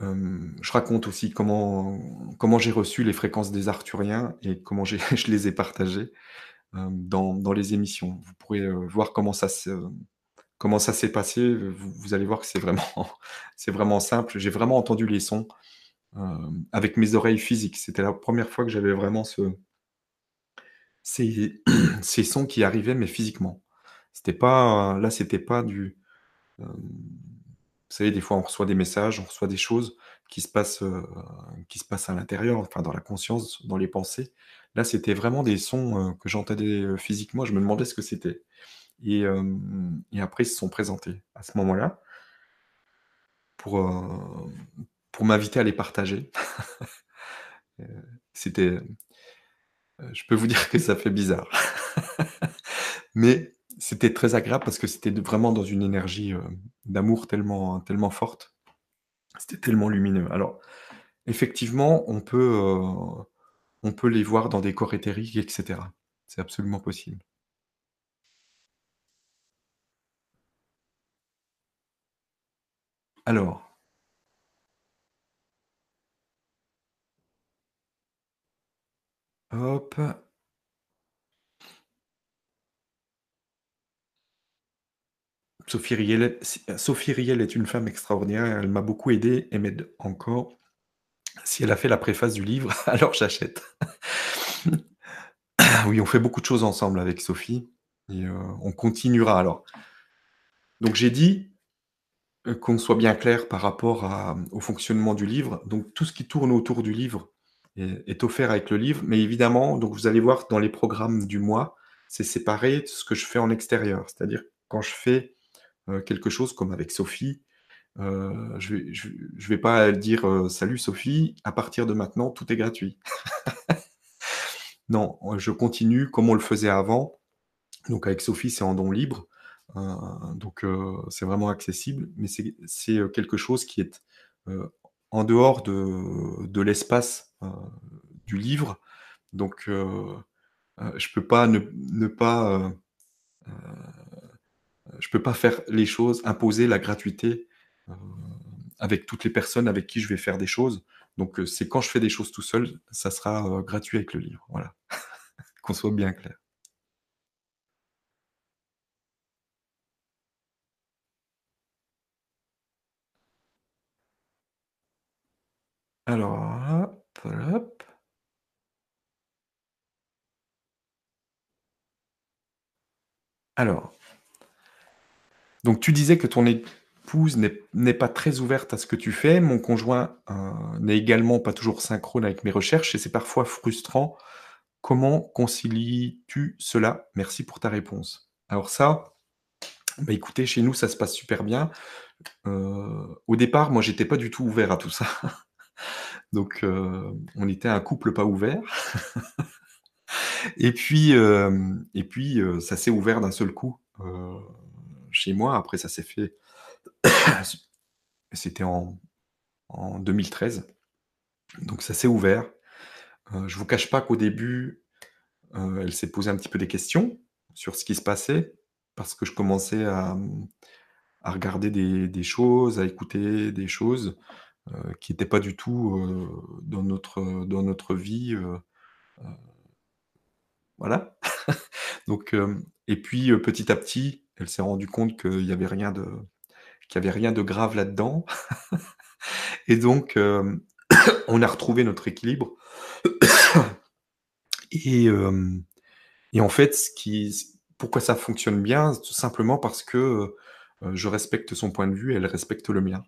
Hem, je raconte aussi comment comment j'ai reçu les fréquences des arthuriens et comment je les ai partagées, hem, dans dans les émissions. Vous pourrez, heu, voir comment ça comment ça s'est passé, vous vous allez voir que c'est vraiment c'est vraiment simple. J'ai vraiment entendu les sons, avec mes oreilles physiques. C'était la 1re fois que j'avais vraiment ce ces ces sons qui arrivaient, mais physiquement. C'était pas là, c'était pas du, hem, vous savez, des fois, on reçoit des messages, on reçoit des choses qui se passent, heu, qui se passent à l'intérieur, enfin dans la conscience, dans les pensées. Là, c'était vraiment des sons, heu, que j'entendais, physiquement. Je me demandais ce que c'était et et après ils se sont présentés à ce moment-là pour, pour m'inviter à les partager. C'était, je peux vous dire que ça fait bizarre. Mais c'était très agréable parce que c'était vraiment dans une énergie, heu, d'amour tellement tellement forte. C'était tellement lumineux. Alors effectivement, on peut, heu, on peut les voir dans des corps éthériques et cetera. C'est absolument possible. Alors, hop, Sophie Riel si Sophie Riel est une femme extraordinaire, elle m'a beaucoup aidé et m'aide encore. Si elle a fait la préface du livre, alors j'achète. Oui, on fait beaucoup de choses ensemble avec Sophie et heu, on continuera alors. Donc j'ai dit, heu, qu'on soit bien clair par rapport au fonctionnement du livre. Donc tout ce qui tourne autour du livre est est offert avec le livre, mais évidemment, donc vous allez voir dans les programmes du mois, c'est séparé de ce que je fais en extérieur. C'est-à-dire quand je fais, heu, quelque chose comme avec Sophie, heu, je je vais pas dire, heu: «Salut Sophie, à partir de maintenant, tout est gratuit». Non, je continue comme on le faisait avant. Donc avec Sophie, c'est en don libre, donc c'est vraiment accessible, mais c'est quelque chose qui est, en dehors de l'espace, du livre. Donc je peux pas ne ne pas, je peux pas faire les choses, imposer la gratuité, heu, avec toutes les personnes avec qui je vais faire des choses. Donc heu, c'est quand je fais des choses tout seul, ça sera, heu, gratuit avec le livre, voilà, qu'on soit bien clair. Alors hop, hop. Alors, donc tu disais que ton épouse n'est pas très ouverte à ce que tu fais. Mon conjoint, heu, n'est également pas toujours synchrone avec mes recherches et c'est parfois frustrant. Comment concilies-tu cela? Merci pour ta réponse. Alors ça, bah, écoutez, chez nous, ça se passe super bien. Heu, au départ, moi, j'étais pas du tout ouvert à tout ça. Donc, heu, on était un couple pas ouvert et puis, ça s'est ouvert d'un seul coup, chez moi. Après ça s'est fait C'était en en 2013, donc ça s'est ouvert. Heu, je vous cache pas qu'au début, heu, elle s'est posé un petit peu des questions sur ce qui se passait, parce que je commençais à, à regarder des choses, à écouter des choses, heu, qui étaient pas du tout, dans notre, dans notre vie, voilà. Donc et puis, petit à petit, elle s'est rendue compte qu'il y avait rien de qu'il avait rien de grave là-dedans et donc on a retrouvé notre équilibre et et en fait, pourquoi ça fonctionne bien? Tout simplement parce que, je respecte son point de vue, elle respecte le mien.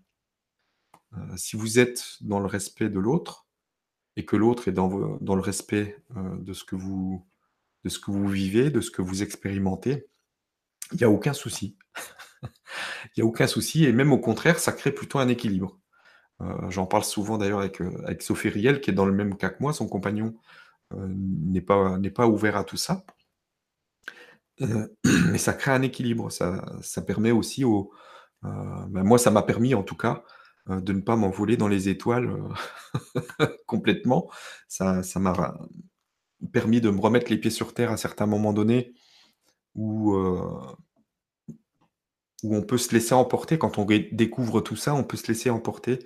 Heu, si vous êtes dans le respect de l'autre et que l'autre est dans dans le respect, de ce que vous de ce que vous vivez, de ce que vous expérimentez, il y a aucun souci. Il y a aucun souci et même au contraire, ça crée plutôt un équilibre. Heu, j'en parle souvent d'ailleurs avec, heu, avec Sophie Riel qui est dans le même cas que moi. Son compagnon, heu, n'est pas pas ouvert à tout ça. Mais ça crée un équilibre. Ça ça permet aussi au bah, moi, ça m'a permis en tout cas, de ne pas m'envoler dans les étoiles, complètement. Ça m'a permis de me remettre les pieds sur terre à certains moments donnés où, heu, où on peut se laisser emporter. Quand on découvre tout ça, on peut se laisser emporter,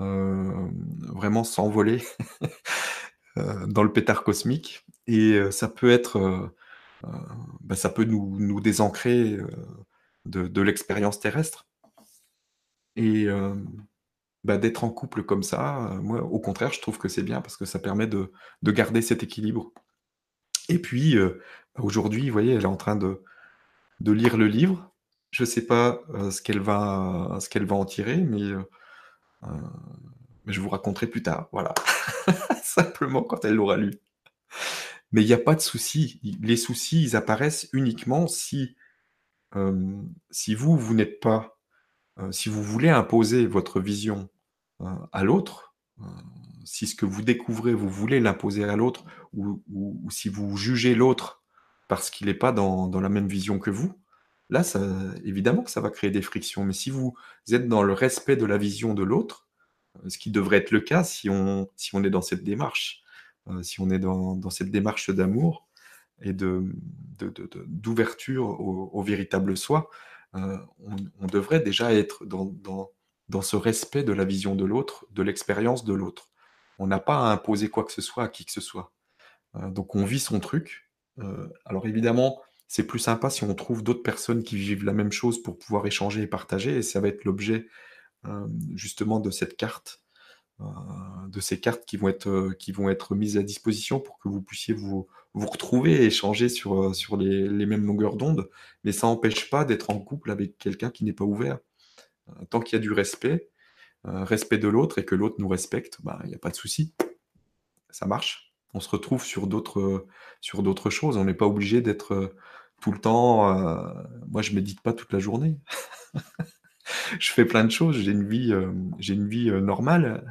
hem, vraiment s'envoler, heu, dans le pétard cosmique. Et ça peut être, bah, ça peut nous nous désancrer, de l'expérience terrestre. Et bah, d'être en couple comme ça, moi, au contraire, je trouve que c'est bien parce que ça permet de de garder cet équilibre. Et puis, aujourd'hui, vous voyez, elle est en train de de lire le livre. Je sais pas, heu, ce qu'elle va va en tirer, mais heu heu, mais je vous raconterai plus tard, voilà. Simplement quand elle l'aura lu. Mais il y a pas de souci. Les soucis, ils apparaissent uniquement si, si vous, vous n'êtes pas, si vous voulez imposer votre vision, à l'autre, si ce que vous découvrez, vous voulez l'imposer à l'autre ou ou si vous jugez l'autre parce qu'il est pas dans dans la même vision que vous, là, évidemment que ça va créer des frictions. Mais si vous êtes dans le respect de la vision de l'autre, heu, ce qui devrait être le cas si on si on est dans cette démarche, heu, si on est dans dans cette démarche d'amour et mmh, de de de d'ouverture au véritable soi, heu, on devrait déjà être dans dans dans ce respect de la vision de l'autre, de l'expérience de l'autre. On n'a pas à imposer quoi que ce soit à qui que ce soit. Donc on vit son truc, heu, alors évidemment, c'est plus sympa si on trouve d'autres personnes qui vivent la même chose pour pouvoir échanger et partager et ça va être l'objet, hem, justement de cette carte, heu, de ces cartes qui vont être, mises à disposition pour que vous puissiez vous retrouver et échanger sur, les mêmes longueurs d'onde. Mais ça empêche pas d'être en couple avec quelqu'un qui n'est pas ouvert. Tant qu'il y a du respect, respect de l'autre et que l'autre nous respecte, bah, il y a pas de souci. Ça marche. On se retrouve sur d'autres, heu, sur d'autres choses. On n'est pas obligé d'être, heu, tout le temps, heu moi je médite pas toute la journée. Je fais plein de choses, j'ai une vie, normale.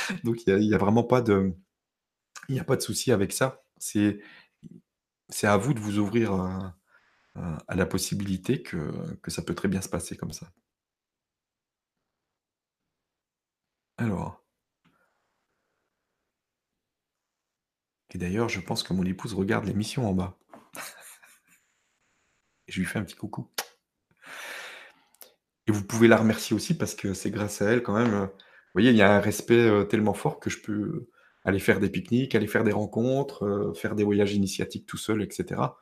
Donc il y a vraiment pas de souci avec ça. C'est à vous de vous ouvrir, à la possibilité que que ça peut très bien se passer comme ça. Alors et d'ailleurs, je pense que mon épouse regarde l'émission en bas. Je lui fais un petit coucou. Et vous pouvez la remercier aussi parce que c'est grâce à elle quand même, heu, vous voyez, il y a un respect, heu, tellement fort que je peux aller faire des pique-niques, aller faire des rencontres, faire des voyages initiatiques tout seul et cetera.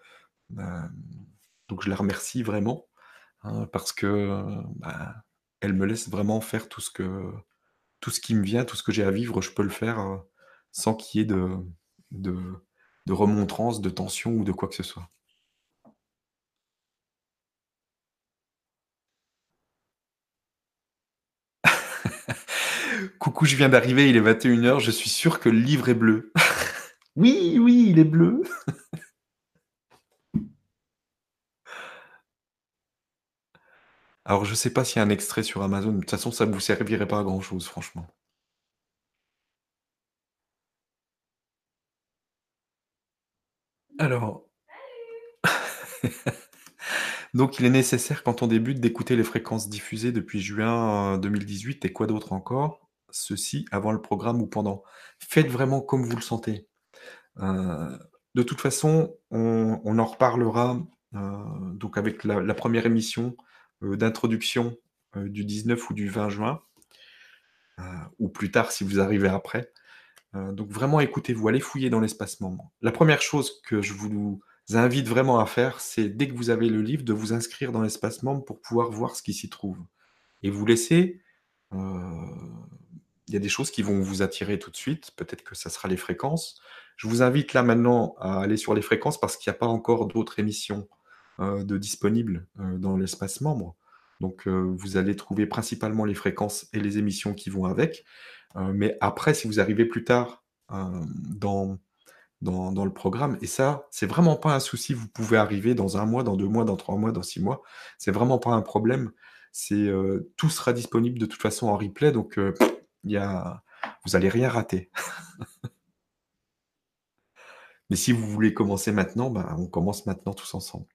Hem, donc je la remercie vraiment, hein, parce que, bah, elle me laisse vraiment faire tout ce que tout ce qui me vient, tout ce que j'ai à vivre, je peux le faire, sans qu'il y ait de de de remontrances, de tension ou de quoi que ce soit. Coucou, je viens d'arriver, il est 21:00, je suis sûr que le livre est bleu. Oui, oui, il est bleu. Alors je sais pas s'il y a un extrait sur Amazon, de toute façon ça vous servirait pas à grand chose franchement. Alors donc il est nécessaire quand on débute d'écouter les fréquences diffusées depuis juin, heu, 2018 et quoi d'autre encore? Ceci avant le programme ou pendant. Faites vraiment comme vous le sentez. Heu, de toute façon, on en reparlera, heu, donc avec la 1re émission, d'introduction, du 19 ou du 20 juin. Ou plus tard si vous arrivez après. Heu, donc vraiment écoutez-vous, allez fouiller dans l'espace membre. La 1re chose que je vous invite vraiment à faire, c'est dès que vous avez le livre, de vous inscrire dans l'espace membre pour pouvoir voir ce qui s'y trouve et vous laisser, heu, il y a des choses qui vont vous attirer tout de suite, peut-être que ça sera les fréquences. Je vous invite là maintenant à aller sur les fréquences parce qu'il y a pas encore d'autres émissions, heu, de disponibles, dans l'espace membre. Donc heu, vous allez trouver principalement les fréquences et les émissions qui vont avec. Heu, mais après si vous arrivez plus tard, hem, dans dans le programme et ça, c'est vraiment pas un souci, vous pouvez arriver dans 1 mois, dans 2 mois, dans 3 mois, dans 6 mois. C'est vraiment pas un problème. Tout sera disponible de toute façon en replay donc y a vous allez rien rater. Mais si vous voulez commencer maintenant, ben, on commence maintenant tous ensemble.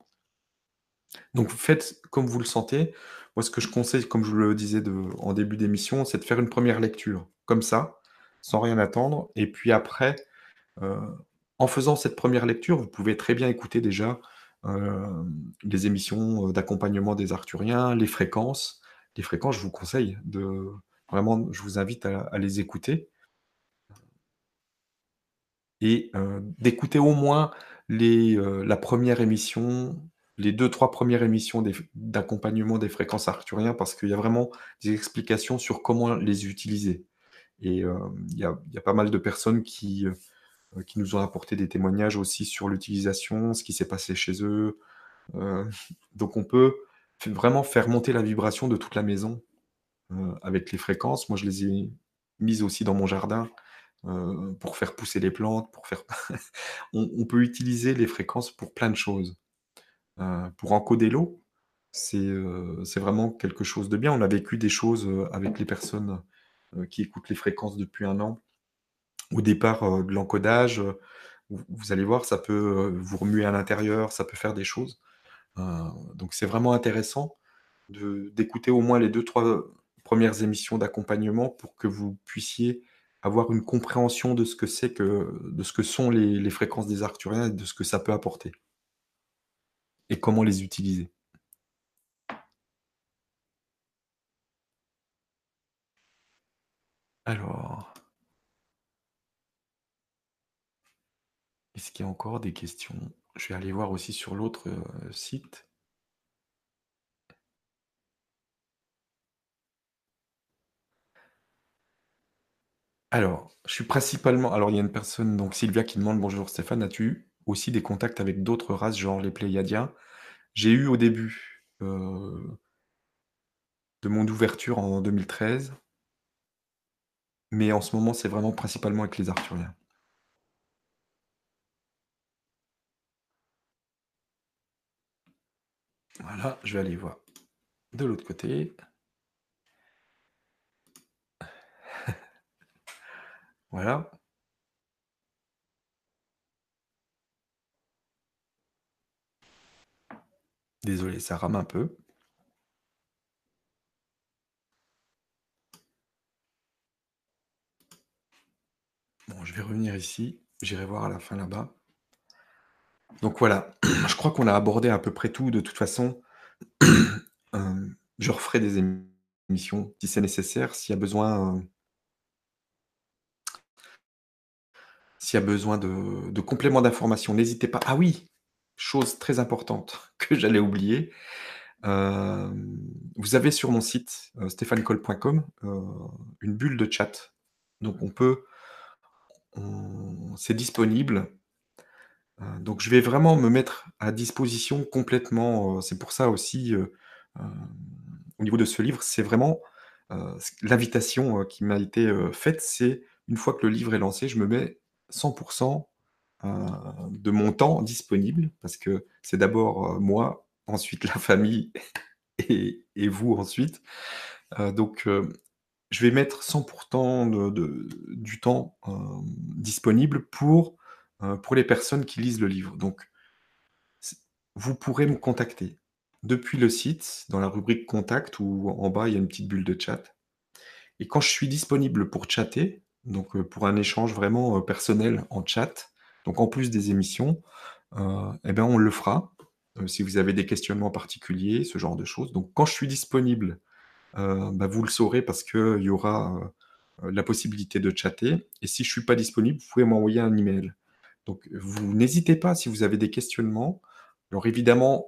Donc faites comme vous le sentez. Moi, ce que je conseille, comme je vous le disais en début d'émission, c'est de faire une 1re lecture, comme ça, sans rien attendre et puis après, heu, en faisant cette 1re lecture, vous pouvez très bien écouter déjà, hem, les émissions, heu, d'accompagnement des arthuriens, les fréquences. Les fréquences, je vous conseille de vraiment, je vous invite à les écouter et d'écouter au moins les, la 1re émission, les 2-3 premières émissions d'accompagnement des fréquences arthuriens parce qu'il y a vraiment des explications sur comment les utiliser et hem, il y a pas mal de personnes qui, heu, qui nous ont apporté des témoignages aussi sur l'utilisation, ce qui s'est passé chez eux. Heu, donc on peut vraiment faire monter la vibration de toute la maison, avec les fréquences. Moi, je les ai mises aussi dans mon jardin, pour faire pousser les plantes, pour faire on peut utiliser les fréquences pour plein de choses. Heu, pour encoder l'eau, c'est, heu, c'est vraiment quelque chose de bien. On a vécu des choses, heu, avec les personnes qui écoutent les fréquences depuis 1 an. Au départ, de l'encodage, vous allez voir, ça peut, vous remuer à l'intérieur, ça peut faire des choses. Donc c'est vraiment intéressant d'écouter au moins les 2-3 premières émissions d'accompagnement pour que vous puissiez avoir une compréhension de ce que c'est que de ce que sont les les fréquences des arcturiens et de ce que ça peut apporter. Et comment les utiliser. Alors est-ce qu'il y a encore des questions? Je vais aller voir aussi sur l'autre, heu, site. Alors, je suis principalement alors il y a une personne, donc Sylvia qui demande: «Bonjour Stéphane, as-tu aussi des contacts avec d'autres races, genre les Pléiadiens?» j'ai eu au début, heu de mon ouverture en 2013 mais en ce moment, c'est vraiment principalement avec les arcturiens. Voilà, je vais aller voir de l'autre côté. Voilà. Désolé, ça rame un peu. Bon, je vais revenir ici, j'irai voir à la fin là-bas. Donc voilà, je crois qu'on a abordé à peu près tout de toute façon. Hem, je referai des émissions si c'est nécessaire, s'il y a besoin, heu s'il y a besoin de de compléments d'informations, n'hésitez pas ah oui! Chose très importante que j'allais oublier, hem, vous avez sur mon site, stephancoll.com, heu, une bulle de chat. Donc on peut c'est disponible. Heu, donc je vais vraiment me mettre à disposition complètement, c'est pour ça aussi, au niveau de ce livre, c'est vraiment, l'invitation, qui m'a été, faite, c'est une fois que le livre est lancé, je me mets 100 %, heu, de mon temps disponible parce que c'est d'abord, heu, moi, ensuite la famille et et vous ensuite. Heu, donc je vais mettre 100 % de du temps, disponible pour, pour les personnes qui lisent le livre. Donc vous pourrez me contacter depuis le site, dans la rubrique contact ou en bas, il y a une petite bulle de chat et quand je suis disponible pour chatter, donc pour un échange vraiment, personnel en chat, donc en plus des émissions, heu et ben, on le fera, heu, si vous avez des questionnements particuliers, ce genre de choses. Donc quand je suis disponible, heu, bah, vous le saurez parce qu'il y aura, la possibilité de chatter et si je suis pas disponible, vous pouvez m'envoyer un email. Donc vous n'hésitez pas si vous avez des questionnements. Alors évidemment,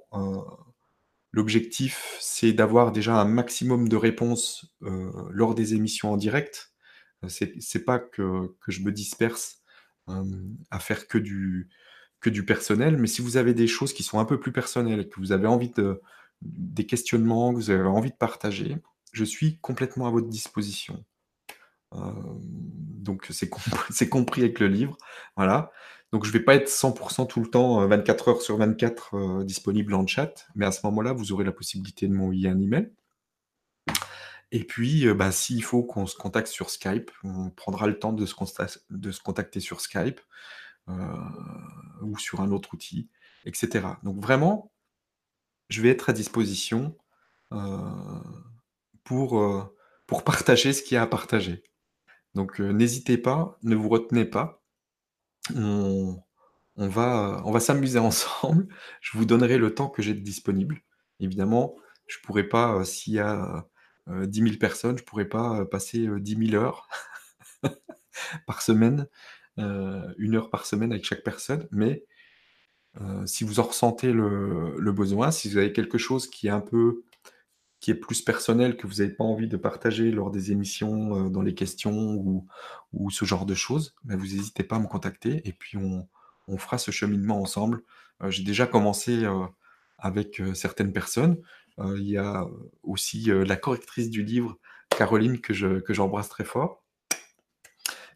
l'objectif, c'est d'avoir déjà un maximum de réponses, lors des émissions en direct. C'est pas que je me disperse, à faire que du que du personnel, mais si vous avez des choses qui sont un peu plus personnelles que vous avez envie de des questionnements, que vous avez envie de partager, je suis complètement à votre disposition. Donc c'est com c'est compris avec le livre, voilà. Donc je vais pas être 100 % tout le temps, heu, 24 heures sur 24, heu, disponible en chat, mais à ce moment-là, vous aurez la possibilité de m'envoyer un email. Et puis, heu, bah, s'il faut qu'on se contacte sur Skype, on prendra le temps de se de se contacter sur Skype, heu, ou sur un autre outil et cetera. Donc vraiment, je vais être à disposition, heu, pour, pour partager ce qu'il y a à partager. Donc n'hésitez pas, ne vous retenez pas. On on va, on va s'amuser ensemble. Je vous donnerai le temps que j'ai disponible. Évidemment, je pourrais pas, heu, s'il y a, heu heu, 10 000 personnes, je pourrais pas, heu, passer, heu, 10 000 heures par semaine, 1 heure par semaine avec chaque personne, mais si vous en ressentez le besoin, si vous avez quelque chose qui est un peu qui est plus personnel, que vous avez pas envie de partager lors des émissions, dans les questions ou ce genre de choses, bah, vous hésitez pas à me contacter et puis on fera ce cheminement ensemble. J'ai déjà commencé, avec, certaines personnes. Heu, il y a aussi, heu, la correctrice du livre, Caroline, que je que j'embrasse très fort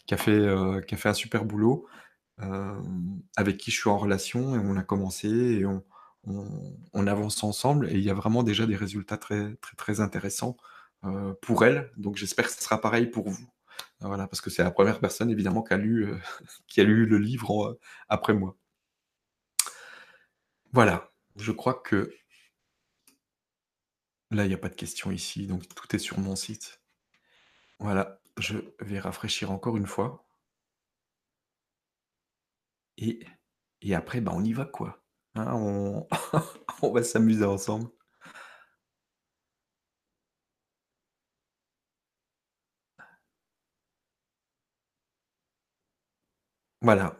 qui a fait, qui a fait un super boulot, avec qui je suis en relation et on a commencé et on on avance ensemble et il y a vraiment déjà des résultats très, très, très intéressants. pour elle, donc j'espère que ce sera pareil pour vous. Voilà, parce que c'est la 1re personne évidemment qui a lu, qui a lu le livre après moi. Voilà, je crois que là, il y a pas de questions ici, donc tout est sur mon site. Voilà, je vais rafraîchir encore une fois. Et et après, bah, on y va quoi, hein, on on va s'amuser ensemble. Voilà.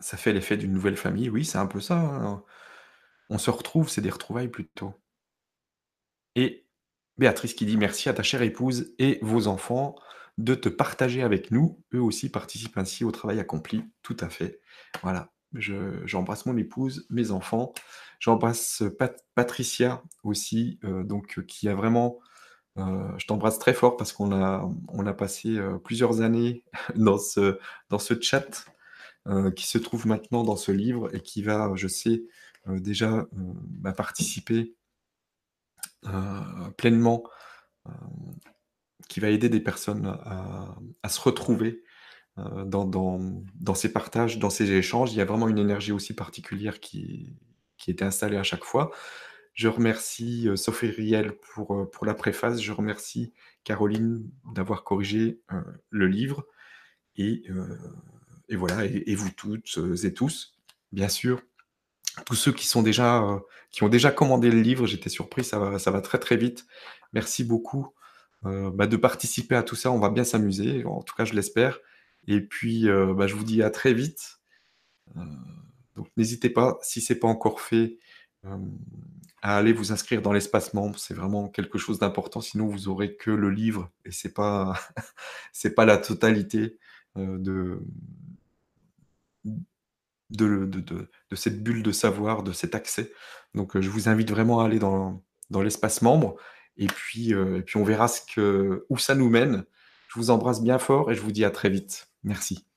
Ça fait l'effet d'une nouvelle famille, oui, c'est un peu ça, hein. On se retrouve, c'est des retrouvailles plutôt. Et Béatrice qui dit: «Merci à ta chère épouse et vos enfants de te partager avec nous. Eux aussi participent ainsi au travail accompli». Tout à fait. Voilà, je j'embrasse mon épouse, mes enfants. J'embrasse Pat Patricia aussi, heu, donc qui a vraiment, je t'embrasse très fort parce qu'on a passé, plusieurs années dans ce dans ce chat, qui se trouve maintenant dans ce livre et qui va, je sais, déjà, heu, bah, participer heu, pleinement, qui va aider des personnes à se retrouver, dans ces partages, dans ces échanges. Il y a vraiment une énergie aussi particulière qui qui était installée à chaque fois. Je remercie, Sophie Riel pour, la préface. Je remercie Caroline d'avoir corrigé, le livre et voilà et vous toutes et tous, bien sûr. Tous ceux qui sont déjà, heu, qui ont déjà commandé le livre, j'étais surpris, ça va ça va très, très vite. Merci beaucoup, heu, bah, de participer à tout ça, on va bien s'amuser, en tout cas je l'espère et puis, heu, bah, je vous dis à très vite. Donc n'hésitez pas, si c'est pas encore fait, à aller vous inscrire dans l'espace membre, c'est vraiment quelque chose d'important, sinon vous aurez que le livre et c'est pas pas la totalité, de de de de cette bulle de savoir, de cet accès. Donc heu, je vous invite vraiment à aller dans l'espace membre et puis, heu et puis on verra ce que où ça nous mène. Je vous embrasse bien fort et je vous dis à très vite. Merci.